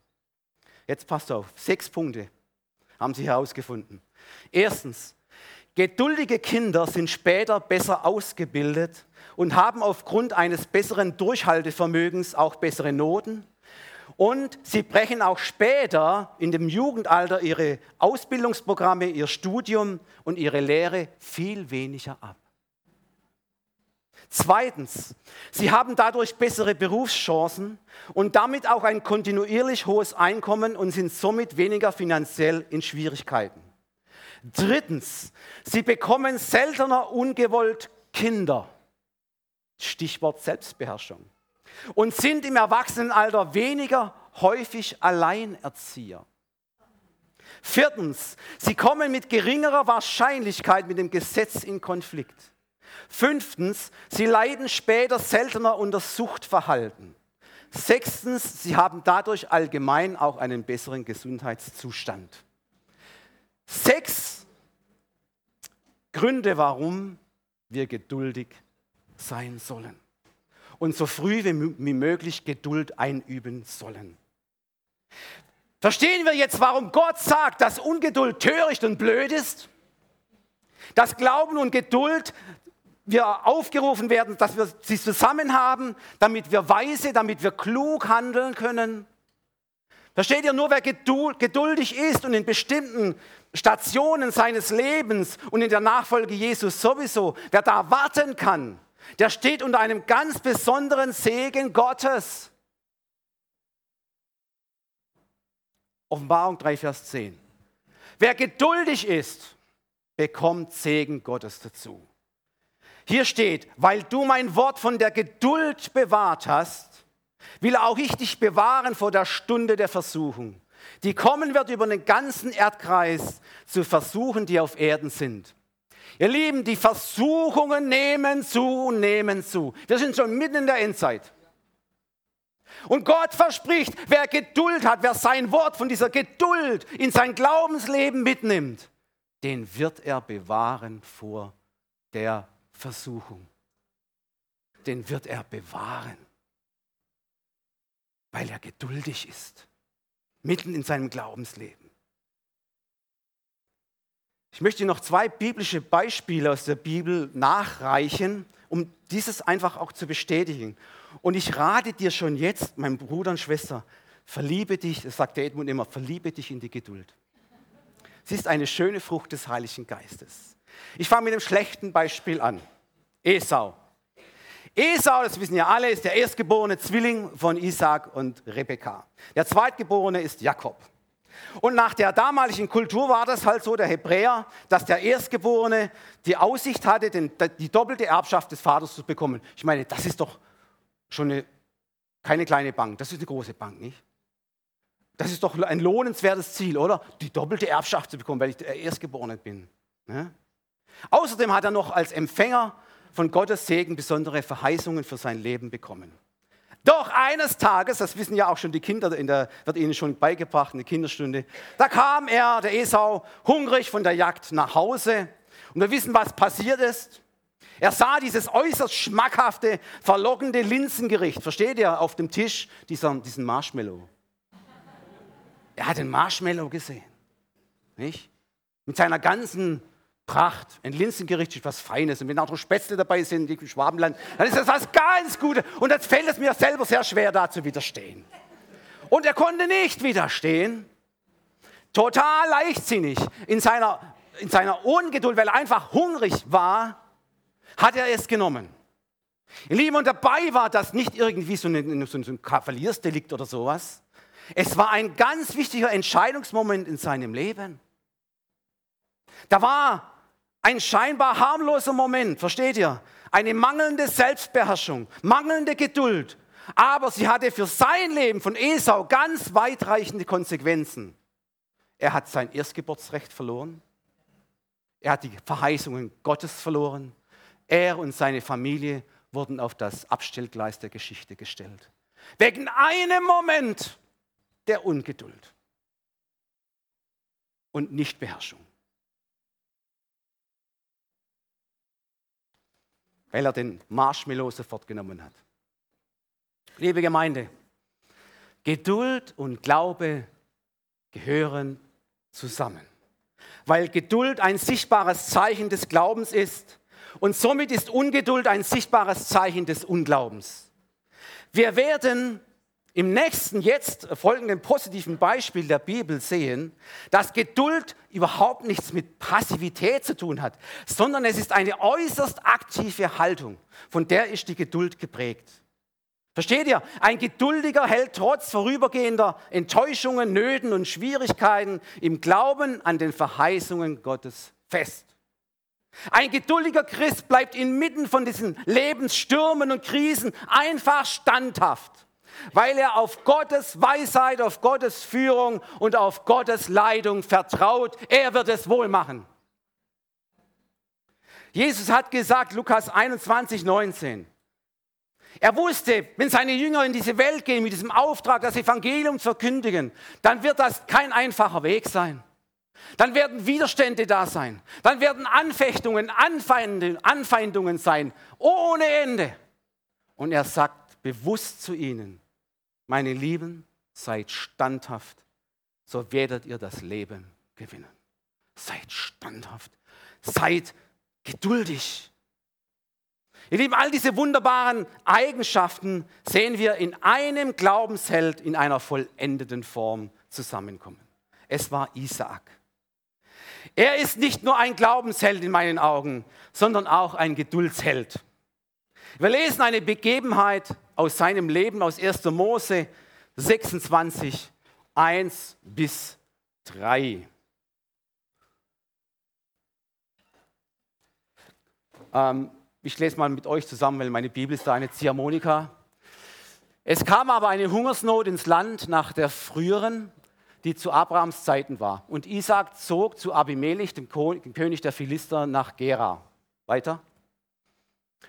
Jetzt passt auf, sechs Punkte haben sie herausgefunden. Erstens, geduldige Kinder sind später besser ausgebildet und haben aufgrund eines besseren Durchhaltevermögens auch bessere Noten. Und sie brechen auch später in dem Jugendalter ihre Ausbildungsprogramme, ihr Studium und ihre Lehre viel weniger ab. Zweitens, sie haben dadurch bessere Berufschancen und damit auch ein kontinuierlich hohes Einkommen und sind somit weniger finanziell in Schwierigkeiten. Drittens, sie bekommen seltener ungewollt Kinder. Stichwort Selbstbeherrschung. Und sind im Erwachsenenalter weniger häufig Alleinerzieher. Viertens, sie kommen mit geringerer Wahrscheinlichkeit mit dem Gesetz in Konflikt. Fünftens, sie leiden später seltener unter Suchtverhalten. Sechstens, sie haben dadurch allgemein auch einen besseren Gesundheitszustand. Sechs Gründe, warum wir geduldig sein sollen und so früh wie möglich Geduld einüben sollen. Verstehen wir jetzt, warum Gott sagt, dass Ungeduld töricht und blöd ist? Dass Glauben und Geduld wir aufgerufen werden, dass wir sie zusammen haben, damit wir weise, damit wir klug handeln können. Versteht ihr, nur wer geduldig ist und in bestimmten Stationen seines Lebens und in der Nachfolge Jesus sowieso, wer da warten kann, der steht unter einem ganz besonderen Segen Gottes. Offenbarung 3, Vers 10. Wer geduldig ist, bekommt Segen Gottes dazu. Hier steht, weil du mein Wort von der Geduld bewahrt hast, will auch ich dich bewahren vor der Stunde der Versuchung, die kommen wird über den ganzen Erdkreis zu Versuchen, die auf Erden sind. Ihr Lieben, die Versuchungen nehmen zu und nehmen zu. Wir sind schon mitten in der Endzeit. Und Gott verspricht, wer Geduld hat, wer sein Wort von dieser Geduld in sein Glaubensleben mitnimmt, den wird er bewahren vor der Versuchung, den wird er bewahren, weil er geduldig ist, mitten in seinem Glaubensleben. Ich möchte noch zwei biblische Beispiele aus der Bibel nachreichen, um dieses einfach auch zu bestätigen. Und ich rate dir schon jetzt, mein Bruder und Schwester, verliebe dich, das sagt der Edmund immer, verliebe dich in die Geduld. Sie ist eine schöne Frucht des Heiligen Geistes. Ich fange mit einem schlechten Beispiel an. Esau. Esau, das wissen ja alle, ist der erstgeborene Zwilling von Isaac und Rebekka. Der zweitgeborene ist Jakob. Und nach der damaligen Kultur war das halt so, der Hebräer, dass der Erstgeborene die Aussicht hatte, die doppelte Erbschaft des Vaters zu bekommen. Ich meine, das ist doch schon eine, keine kleine Bank, das ist eine große Bank, nicht? Das ist doch ein lohnenswertes Ziel, oder? Die doppelte Erbschaft zu bekommen, weil ich der Erstgeborene bin. Ne? Außerdem hat er noch als Empfänger von Gottes Segen besondere Verheißungen für sein Leben bekommen. Doch eines Tages, das wissen ja auch schon die Kinder, in der, wird ihnen schon beigebracht in der Kinderstunde, da kam er, der Esau, hungrig von der Jagd nach Hause. Und wir wissen, was passiert ist. Er sah dieses äußerst schmackhafte, verlockende Linsengericht, versteht ihr, auf dem Tisch, dieser, diesen Marshmallow. Er hat den Marshmallow gesehen, nicht? Mit seiner ganzen Pracht. Ein Linsengericht ist was Feines. Und wenn auch noch Spätzle dabei sind, im Schwabenland, dann ist das was ganz Gutes. Und jetzt fällt es mir selber sehr schwer, da zu widerstehen. Und er konnte nicht widerstehen. Total leichtsinnig. In seiner, in seiner Ungeduld, weil er einfach hungrig war, hat er es genommen. Ihr Lieben, und dabei war das nicht irgendwie so ein, so ein Kavaliersdelikt oder sowas. Es war ein ganz wichtiger Entscheidungsmoment in seinem Leben. Da war ein scheinbar harmloser Moment, versteht ihr? Eine mangelnde Selbstbeherrschung, mangelnde Geduld. Aber sie hatte für sein Leben von Esau ganz weitreichende Konsequenzen. Er hat sein Erstgeburtsrecht verloren. Er hat die Verheißungen Gottes verloren. Er und seine Familie wurden auf das Abstellgleis der Geschichte gestellt. Wegen einem Moment der Ungeduld und Nichtbeherrschung. Weil er den Marshmallow sofort genommen hat. Liebe Gemeinde, Geduld und Glaube gehören zusammen, weil Geduld ein sichtbares Zeichen des Glaubens ist und somit ist Ungeduld ein sichtbares Zeichen des Unglaubens. Wir werden im nächsten, jetzt folgenden positiven Beispiel der Bibel sehen, dass Geduld überhaupt nichts mit Passivität zu tun hat, sondern es ist eine äußerst aktive Haltung, von der ist die Geduld geprägt. Versteht ihr? Ein Geduldiger hält trotz vorübergehender Enttäuschungen, Nöten und Schwierigkeiten im Glauben an den Verheißungen Gottes fest. Ein geduldiger Christ bleibt inmitten von diesen Lebensstürmen und Krisen einfach standhaft weil er auf Gottes Weisheit, auf Gottes Führung und auf Gottes Leitung vertraut. Er wird es wohl machen. Jesus hat gesagt, Lukas 21, 19. Er wusste, wenn seine Jünger in diese Welt gehen mit diesem Auftrag, das Evangelium zu verkündigen, dann wird das kein einfacher Weg sein. Dann werden Widerstände da sein. Dann werden Anfechtungen, Anfeindungen sein, ohne Ende. Und er sagt bewusst zu ihnen, meine Lieben, seid standhaft, so werdet ihr das Leben gewinnen. Seid standhaft, seid geduldig. Ihr Lieben, all diese wunderbaren Eigenschaften sehen wir in einem Glaubensheld in einer vollendeten Form zusammenkommen. Es war Isaak. Er ist nicht nur ein Glaubensheld in meinen Augen, sondern auch ein Geduldsheld. Wir lesen eine Begebenheit aus seinem Leben aus 1. Mose 26, 1 bis 3. Ähm, ich lese mal mit euch zusammen, weil meine Bibel ist da eine Ziehharmonika. Es kam aber eine Hungersnot ins Land nach der früheren, die zu Abrahams Zeiten war. Und Isaac zog zu Abimelech, dem König der Philister, nach Gera. Weiter.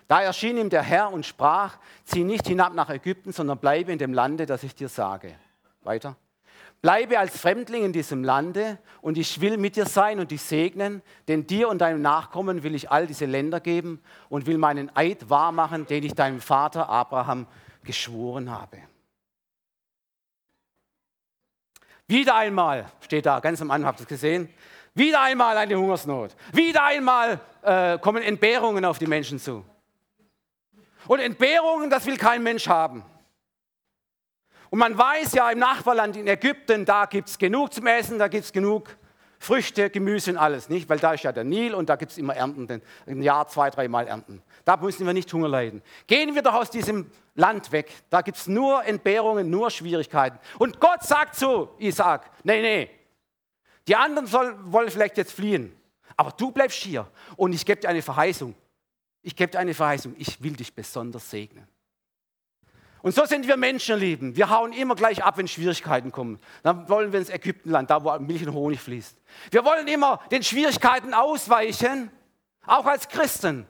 Da erschien ihm der Herr und sprach, zieh nicht hinab nach Ägypten, sondern bleibe in dem Lande, das ich dir sage. Weiter. Bleibe als Fremdling in diesem Lande und ich will mit dir sein und dich segnen, denn dir und deinem Nachkommen will ich all diese Länder geben und will meinen Eid wahrmachen, den ich deinem Vater Abraham geschworen habe. Wieder einmal, steht da ganz am Anfang, habt ihr es gesehen? Wieder einmal eine Hungersnot. Wieder einmal äh, kommen Entbehrungen auf die Menschen zu. Und Entbehrungen, das will kein Mensch haben. Und man weiß ja im Nachbarland in Ägypten, da gibt es genug zum Essen, da gibt es genug Früchte, Gemüse und alles, nicht? Weil da ist ja der Nil und da gibt es immer Ernten, im Jahr zwei, dreimal Ernten. Da müssen wir nicht Hunger leiden. Gehen wir doch aus diesem Land weg. Da gibt es nur Entbehrungen, nur Schwierigkeiten. Und Gott sagt zu Isaac, nee, nee, die anderen soll, wollen vielleicht jetzt fliehen, aber du bleibst hier und ich gebe dir eine Verheißung. Ich gebe dir eine Verheißung, ich will dich besonders segnen. Und so sind wir Menschen, lieben. Wir hauen immer gleich ab, wenn Schwierigkeiten kommen. Dann wollen wir ins Ägyptenland, da wo Milch und Honig fließt. Wir wollen immer den Schwierigkeiten ausweichen, auch als Christen.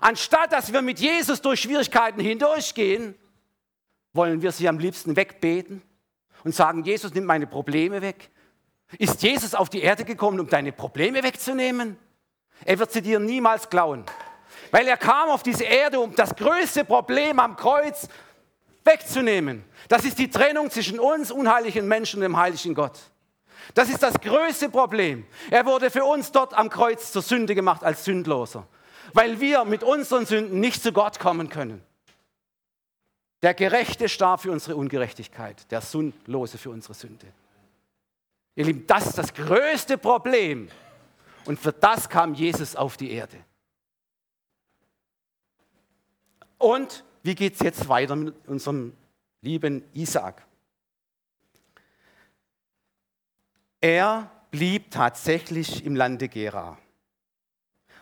Anstatt dass wir mit Jesus durch Schwierigkeiten hindurchgehen, wollen wir sie am liebsten wegbeten und sagen, Jesus nimmt meine Probleme weg. Ist Jesus auf die Erde gekommen, um deine Probleme wegzunehmen? Er wird sie dir niemals klauen. Weil er kam auf diese Erde, um das größte Problem am Kreuz wegzunehmen. Das ist die Trennung zwischen uns, unheiligen Menschen, und dem heiligen Gott. Das ist das größte Problem. Er wurde für uns dort am Kreuz zur Sünde gemacht als Sündloser, weil wir mit unseren Sünden nicht zu Gott kommen können. Der Gerechte starb für unsere Ungerechtigkeit, der Sündlose für unsere Sünde. Ihr Lieben, das ist das größte Problem. Und für das kam Jesus auf die Erde. Und wie geht es jetzt weiter mit unserem lieben Isaac? Er blieb tatsächlich im Lande Gera.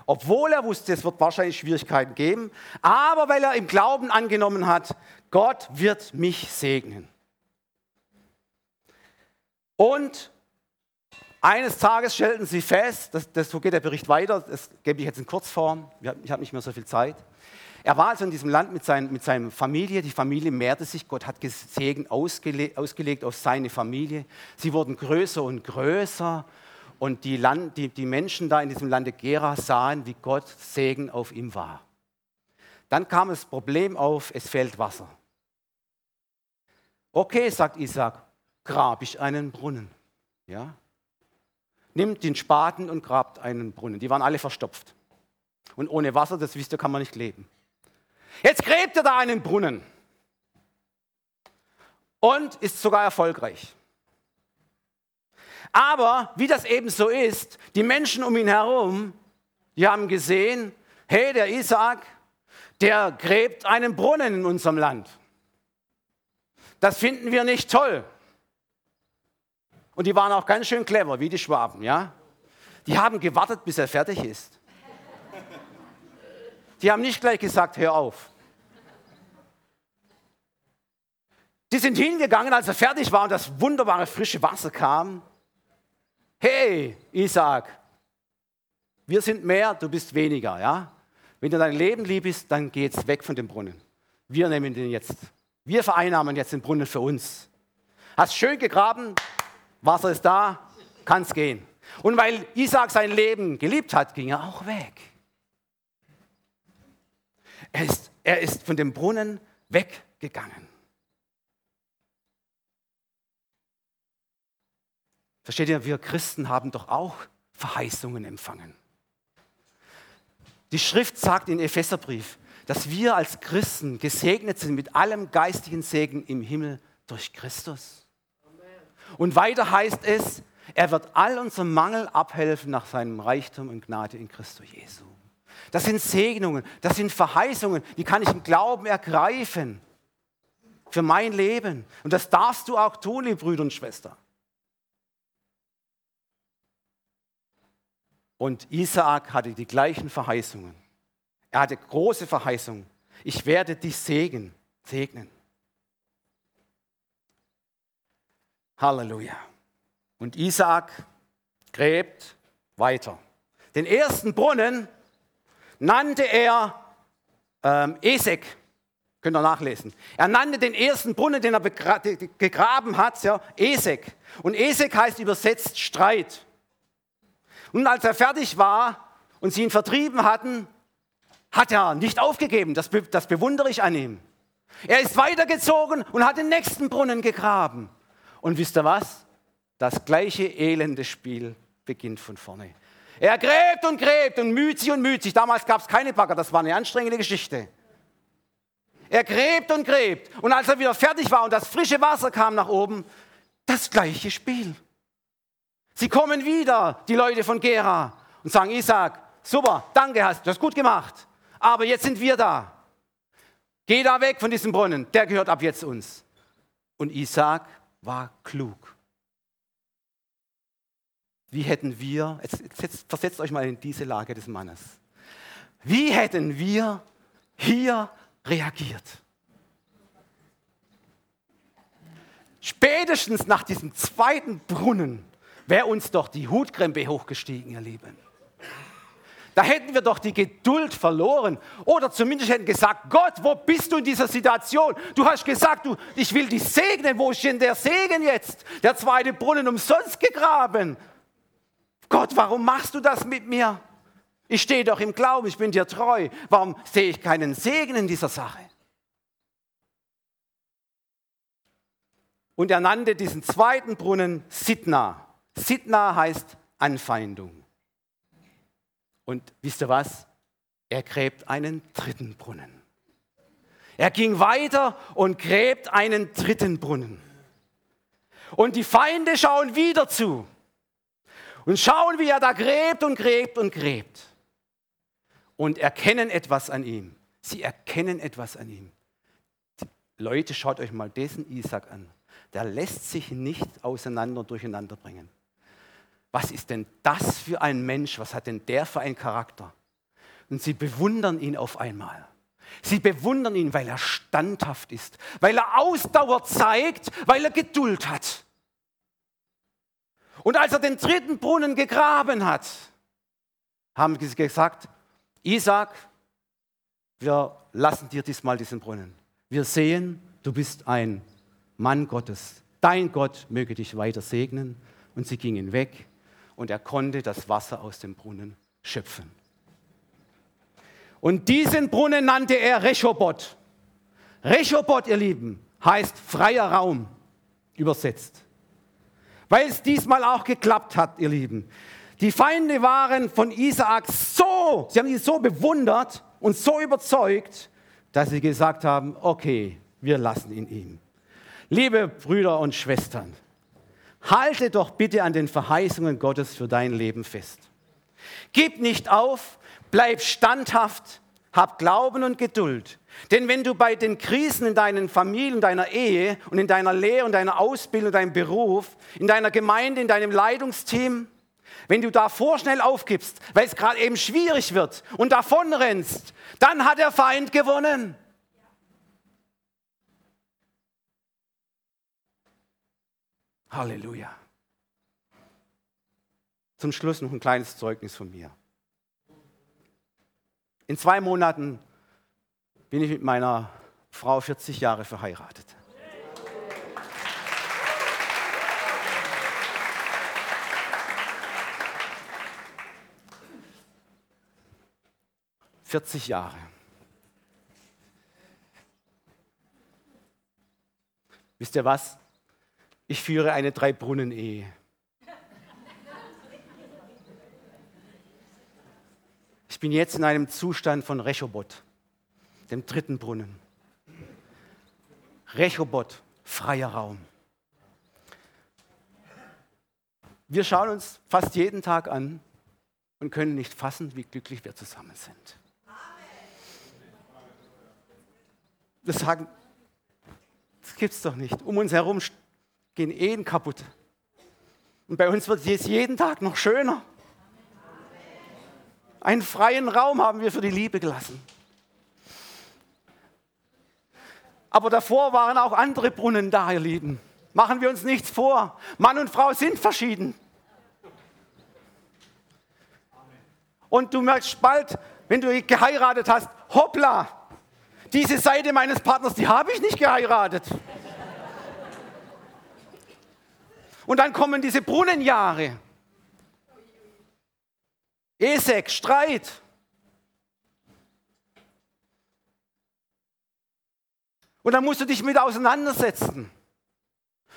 Obwohl er wusste, es wird wahrscheinlich Schwierigkeiten geben, aber weil er im Glauben angenommen hat, Gott wird mich segnen. Und eines Tages stellten sie fest, das, das, so geht der Bericht weiter, das gebe ich jetzt in Kurzform, ich habe nicht mehr so viel Zeit. Er war also in diesem Land mit, sein, mit seiner Familie. Die Familie mehrte sich. Gott hat Segen ausgele ausgelegt auf seine Familie. Sie wurden größer und größer. Und die, Land, die, die Menschen da in diesem Lande Gera sahen, wie Gott Segen auf ihm war. Dann kam das Problem auf, es fehlt Wasser. Okay, sagt Isaac, grab ich einen Brunnen. Ja? Nimmt den Spaten und grabt einen Brunnen. Die waren alle verstopft. Und ohne Wasser, das wisst ihr, kann man nicht leben. Jetzt gräbt er da einen Brunnen und ist sogar erfolgreich. Aber wie das eben so ist, die Menschen um ihn herum, die haben gesehen, hey, der Isaac, der gräbt einen Brunnen in unserem Land. Das finden wir nicht toll. Und die waren auch ganz schön clever, wie die Schwaben, ja? Die haben gewartet, bis er fertig ist. Die haben nicht gleich gesagt, hör auf. Die sind hingegangen, als er fertig war und das wunderbare frische Wasser kam. Hey, Isaac, wir sind mehr, du bist weniger, ja? Wenn du dein Leben lieb bist, dann geht's weg von dem Brunnen. Wir nehmen den jetzt. Wir vereinnahmen jetzt den Brunnen für uns. Hast schön gegraben, Wasser ist da, kann's gehen. Und weil Isaac sein Leben geliebt hat, ging er auch weg. Er ist, er ist von dem Brunnen weggegangen. Versteht ihr, wir Christen haben doch auch Verheißungen empfangen. Die Schrift sagt in Epheserbrief, dass wir als Christen gesegnet sind mit allem geistigen Segen im Himmel durch Christus. Und weiter heißt es, er wird all unserem Mangel abhelfen nach seinem Reichtum und Gnade in Christus Jesu. Das sind Segnungen, das sind Verheißungen, die kann ich im Glauben ergreifen für mein Leben. Und das darfst du auch tun, liebe Brüder und Schwestern. Und Isaak hatte die gleichen Verheißungen. Er hatte große Verheißungen. Ich werde dich segnen. segnen. Halleluja. Und Isaak gräbt weiter. Den ersten Brunnen nannte er ähm, Esek. Könnt ihr nachlesen. Er nannte den ersten Brunnen, den er gegraben hat, ja, Esek. Und Esek heißt übersetzt Streit. Und als er fertig war und sie ihn vertrieben hatten, hat er nicht aufgegeben. Das, das bewundere ich an ihm. Er ist weitergezogen und hat den nächsten Brunnen gegraben. Und wisst ihr was? Das gleiche elende Spiel beginnt von vorne. Er gräbt und gräbt und müht sich und müht sich. Damals gab es keine Bagger, das war eine anstrengende Geschichte. Er gräbt und gräbt. Und als er wieder fertig war und das frische Wasser kam nach oben, das gleiche Spiel. Sie kommen wieder, die Leute von Gera, und sagen, Isaac, super, danke, hast du das gut gemacht. Aber jetzt sind wir da. Geh da weg von diesem Brunnen, der gehört ab jetzt uns. Und Isaac war klug. Wie hätten wir, jetzt, versetzt euch mal in diese Lage des Mannes. Wie hätten wir hier reagiert? Spätestens nach diesem zweiten Brunnen wäre uns doch die Hutkrempe hochgestiegen, ihr Lieben. Da hätten wir doch die Geduld verloren. Oder zumindest hätten gesagt, Gott, wo bist du in dieser Situation? Du hast gesagt, du, ich will dich segnen. Wo ist denn der Segen jetzt? Der zweite Brunnen umsonst gegraben. Gott, warum machst du das mit mir? Ich stehe doch im Glauben, ich bin dir treu. Warum sehe ich keinen Segen in dieser Sache? Und er nannte diesen zweiten Brunnen Sidna. Sidna heißt Anfeindung. Und wisst ihr was? Er gräbt einen dritten Brunnen. Er ging weiter und gräbt einen dritten Brunnen. Und die Feinde schauen wieder zu und schauen, wie er da gräbt und gräbt und gräbt. Und erkennen etwas an ihm. Sie erkennen etwas an ihm. Leute, schaut euch mal diesen Isaac an. Der lässt sich nicht auseinander durcheinander bringen was ist denn das für ein Mensch, was hat denn der für einen Charakter? Und sie bewundern ihn auf einmal. Sie bewundern ihn, weil er standhaft ist, weil er Ausdauer zeigt, weil er Geduld hat. Und als er den dritten Brunnen gegraben hat, haben sie gesagt, Isaac, wir lassen dir diesmal diesen Brunnen. Wir sehen, du bist ein Mann Gottes. Dein Gott möge dich weiter segnen. Und sie gingen weg und er konnte das Wasser aus dem Brunnen schöpfen. Und diesen Brunnen nannte er Rechobot. Rechobot, ihr Lieben, heißt freier Raum, übersetzt. Weil es diesmal auch geklappt hat, ihr Lieben. Die Feinde waren von Isaak so, sie haben ihn so bewundert und so überzeugt, dass sie gesagt haben, okay, wir lassen ihn ihm. Liebe Brüder und Schwestern, Halte doch bitte an den Verheißungen Gottes für dein Leben fest. Gib nicht auf, bleib standhaft, hab Glauben und Geduld. Denn wenn du bei den Krisen in deinen Familien, deiner Ehe und in deiner Lehre und deiner Ausbildung, deinem Beruf, in deiner Gemeinde, in deinem Leitungsteam, wenn du da vorschnell aufgibst, weil es gerade eben schwierig wird und davonrennst, dann hat der Feind gewonnen. Halleluja. Zum Schluss noch ein kleines Zeugnis von mir. In zwei Monaten bin ich mit meiner Frau 40 Jahre verheiratet. Vierzig Jahre. Wisst ihr was? Ich führe eine Drei-Brunnen-Ehe. Ich bin jetzt in einem Zustand von Rechobot, dem dritten Brunnen. Rechobot, freier Raum. Wir schauen uns fast jeden Tag an und können nicht fassen, wie glücklich wir zusammen sind. Wir sagen, das gibt es doch nicht. Um uns herum gehen Ehen kaputt. Und bei uns wird es jeden Tag noch schöner. Einen freien Raum haben wir für die Liebe gelassen. Aber davor waren auch andere Brunnen da, ihr Lieben. Machen wir uns nichts vor. Mann und Frau sind verschieden. Und du merkst bald, wenn du geheiratet hast, hoppla, diese Seite meines Partners, die habe ich nicht geheiratet. Und dann kommen diese Brunnenjahre. Esek, Streit. Und dann musst du dich mit auseinandersetzen.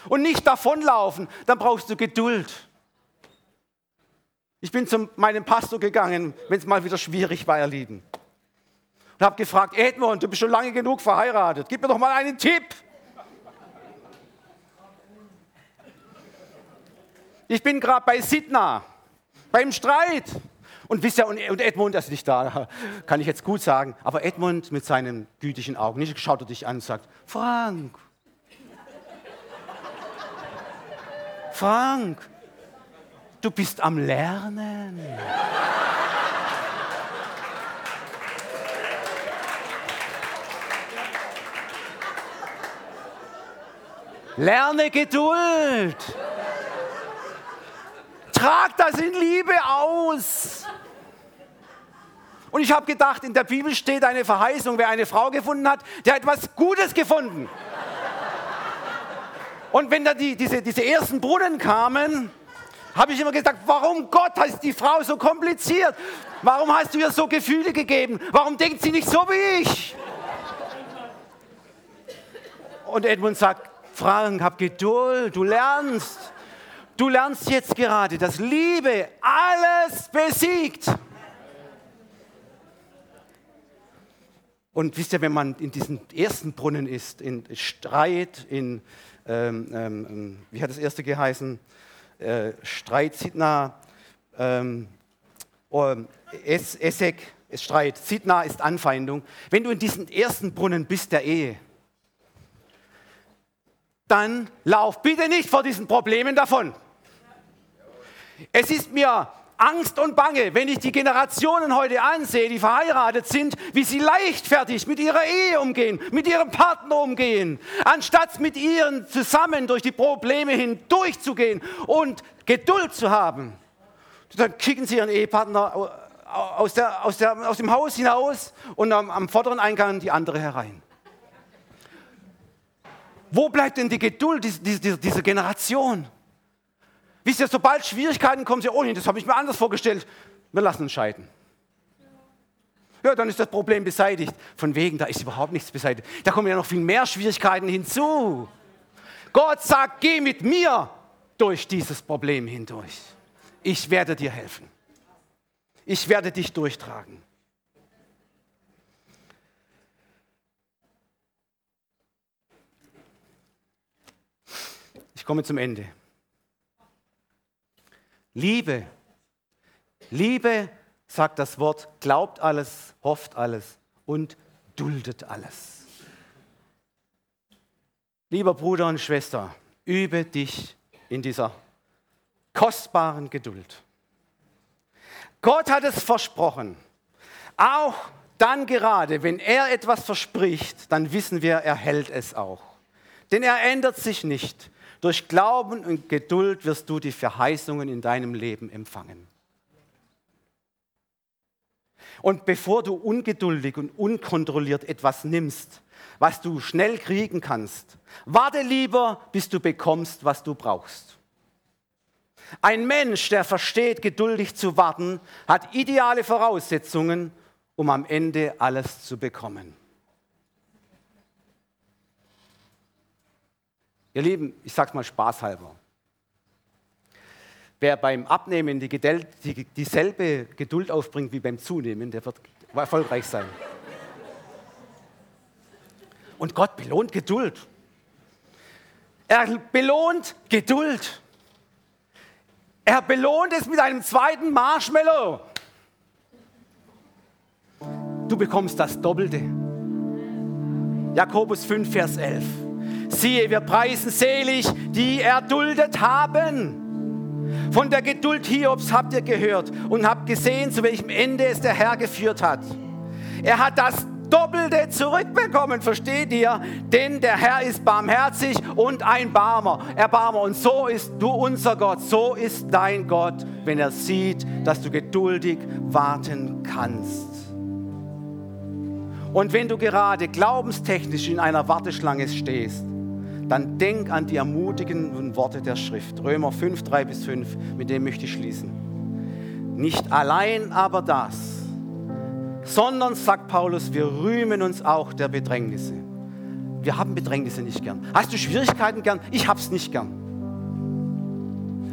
Und nicht davonlaufen, dann brauchst du Geduld. Ich bin zu meinem Pastor gegangen, wenn es mal wieder schwierig war, ihr Lieben. Und habe gefragt, Edmund, du bist schon lange genug verheiratet, gib mir doch mal einen Tipp. Ich bin gerade bei Sidna, beim Streit. Und wisst ihr, und Edmund ist nicht da, kann ich jetzt gut sagen. Aber Edmund mit seinen gütigen Augen, nicht schaut er dich an und sagt, Frank, Frank, du bist am Lernen. Lerne Geduld. Trag das in Liebe aus. Und ich habe gedacht, in der Bibel steht eine Verheißung, wer eine Frau gefunden hat, der hat etwas Gutes gefunden. Und wenn da die, diese, diese ersten Brunnen kamen, habe ich immer gesagt, warum Gott ist die Frau so kompliziert? Warum hast du ihr so Gefühle gegeben? Warum denkt sie nicht so wie ich? Und Edmund sagt, Frank, hab Geduld, du lernst. Du lernst jetzt gerade, dass Liebe alles besiegt. Und wisst ihr, wenn man in diesem ersten Brunnen ist, in Streit, in, ähm, ähm, wie hat das erste geheißen? Äh, Streit, Sidna, ähm, oh, es, Essek, Streit, Sidna ist Anfeindung. Wenn du in diesem ersten Brunnen bist der Ehe, dann lauf bitte nicht vor diesen Problemen davon. Es ist mir Angst und Bange, wenn ich die Generationen heute ansehe, die verheiratet sind, wie sie leichtfertig mit ihrer Ehe umgehen, mit ihrem Partner umgehen, anstatt mit ihren zusammen durch die Probleme hindurchzugehen und Geduld zu haben. Dann kicken sie ihren Ehepartner aus, der, aus, der, aus dem Haus hinaus und am, am vorderen Eingang die andere herein. Wo bleibt denn die Geduld dieser, dieser Generation? Wisst ihr, sobald Schwierigkeiten kommen, sie, oh, das habe ich mir anders vorgestellt, wir lassen uns scheiden. Ja, dann ist das Problem beseitigt. Von wegen, da ist überhaupt nichts beseitigt. Da kommen ja noch viel mehr Schwierigkeiten hinzu. Gott sagt, geh mit mir durch dieses Problem hindurch. Ich werde dir helfen. Ich werde dich durchtragen. Ich komme zum Ende. Liebe. Liebe, sagt das Wort, glaubt alles, hofft alles und duldet alles. Lieber Bruder und Schwester, übe dich in dieser kostbaren Geduld. Gott hat es versprochen. Auch dann gerade, wenn er etwas verspricht, dann wissen wir, er hält es auch. Denn er ändert sich nicht. Durch Glauben und Geduld wirst du die Verheißungen in deinem Leben empfangen. Und bevor du ungeduldig und unkontrolliert etwas nimmst, was du schnell kriegen kannst, warte lieber, bis du bekommst, was du brauchst. Ein Mensch, der versteht, geduldig zu warten, hat ideale Voraussetzungen, um am Ende alles zu bekommen. Ihr Lieben, ich sage es mal spaßhalber. Wer beim Abnehmen die, die, dieselbe Geduld aufbringt wie beim Zunehmen, der wird erfolgreich sein. Und Gott belohnt Geduld. Er belohnt Geduld. Er belohnt es mit einem zweiten Marshmallow. Du bekommst das Doppelte. Jakobus 5, Vers 11. Siehe, wir preisen selig, die erduldet haben. Von der Geduld Hiobs habt ihr gehört und habt gesehen, zu welchem Ende es der Herr geführt hat. Er hat das Doppelte zurückbekommen, versteht ihr? Denn der Herr ist barmherzig und ein Barmer, Erbarmer. Und so ist du unser Gott, so ist dein Gott, wenn er sieht, dass du geduldig warten kannst. Und wenn du gerade glaubenstechnisch in einer Warteschlange stehst, dann denk an die ermutigenden Worte der Schrift. Römer 5, 3 bis 5, mit dem möchte ich schließen. Nicht allein aber das, sondern, sagt Paulus, wir rühmen uns auch der Bedrängnisse. Wir haben Bedrängnisse nicht gern. Hast du Schwierigkeiten gern? Ich hab's nicht gern.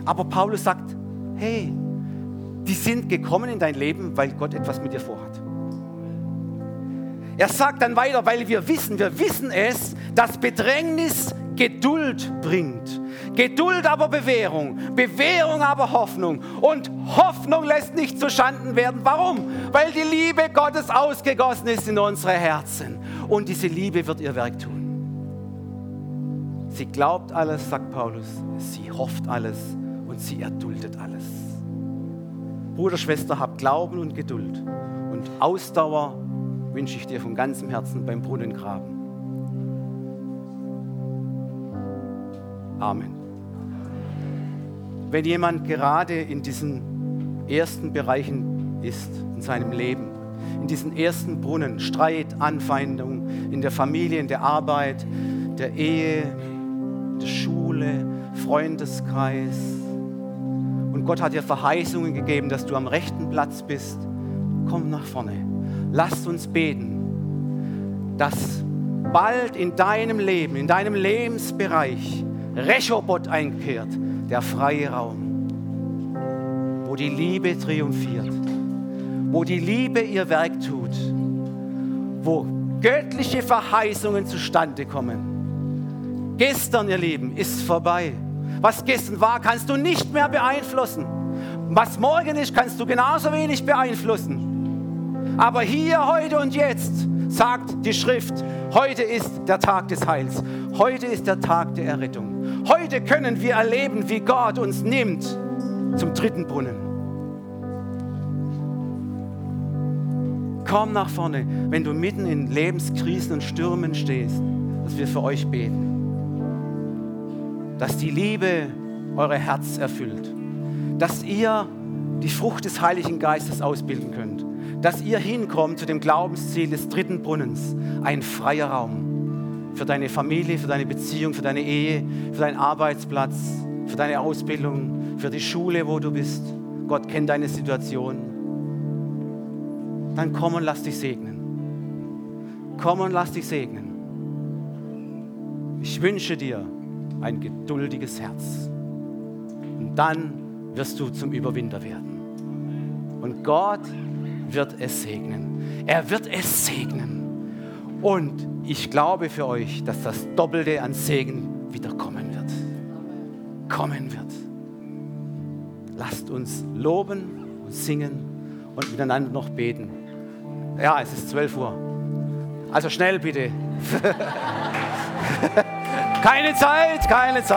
Aber Paulus sagt, hey, die sind gekommen in dein Leben, weil Gott etwas mit dir vorhat. Er sagt dann weiter, weil wir wissen, wir wissen es, dass Bedrängnis Geduld bringt. Geduld aber Bewährung, Bewährung aber Hoffnung. Und Hoffnung lässt nicht zu Schanden werden. Warum? Weil die Liebe Gottes ausgegossen ist in unsere Herzen. Und diese Liebe wird ihr Werk tun. Sie glaubt alles, sagt Paulus. Sie hofft alles und sie erduldet alles. Bruder, Schwester, hab Glauben und Geduld. Und Ausdauer wünsche ich dir von ganzem Herzen beim Brunnengraben. Amen. Wenn jemand gerade in diesen ersten Bereichen ist in seinem Leben, in diesen ersten Brunnen, Streit, Anfeindung in der Familie, in der Arbeit, der Ehe, der Schule, Freundeskreis. Und Gott hat dir Verheißungen gegeben, dass du am rechten Platz bist. Komm nach vorne. Lasst uns beten, dass bald in deinem Leben, in deinem Lebensbereich Rechobot einkehrt, der freie Raum, wo die Liebe triumphiert, wo die Liebe ihr Werk tut, wo göttliche Verheißungen zustande kommen. Gestern, ihr Lieben, ist vorbei. Was gestern war, kannst du nicht mehr beeinflussen. Was morgen ist, kannst du genauso wenig beeinflussen. Aber hier, heute und jetzt sagt die Schrift, heute ist der Tag des Heils. Heute ist der Tag der Errettung. Heute können wir erleben, wie Gott uns nimmt zum dritten Brunnen. Komm nach vorne, wenn du mitten in Lebenskrisen und Stürmen stehst, dass wir für euch beten. Dass die Liebe eure Herz erfüllt. Dass ihr die Frucht des Heiligen Geistes ausbilden könnt. Dass ihr hinkommt zu dem Glaubensziel des dritten Brunnens. Ein freier Raum für deine Familie, für deine Beziehung, für deine Ehe, für deinen Arbeitsplatz, für deine Ausbildung, für die Schule, wo du bist. Gott kennt deine Situation dann komm und lass dich segnen. Komm und lass dich segnen. Ich wünsche dir ein geduldiges Herz. Und dann wirst du zum Überwinder werden. Und Gott wird es segnen. Er wird es segnen. Und ich glaube für euch, dass das Doppelte an Segen wieder kommen wird. Kommen wird. Lasst uns loben und singen und miteinander noch beten. Ja, es ist 12 Uhr. Also schnell bitte. keine Zeit, keine Zeit.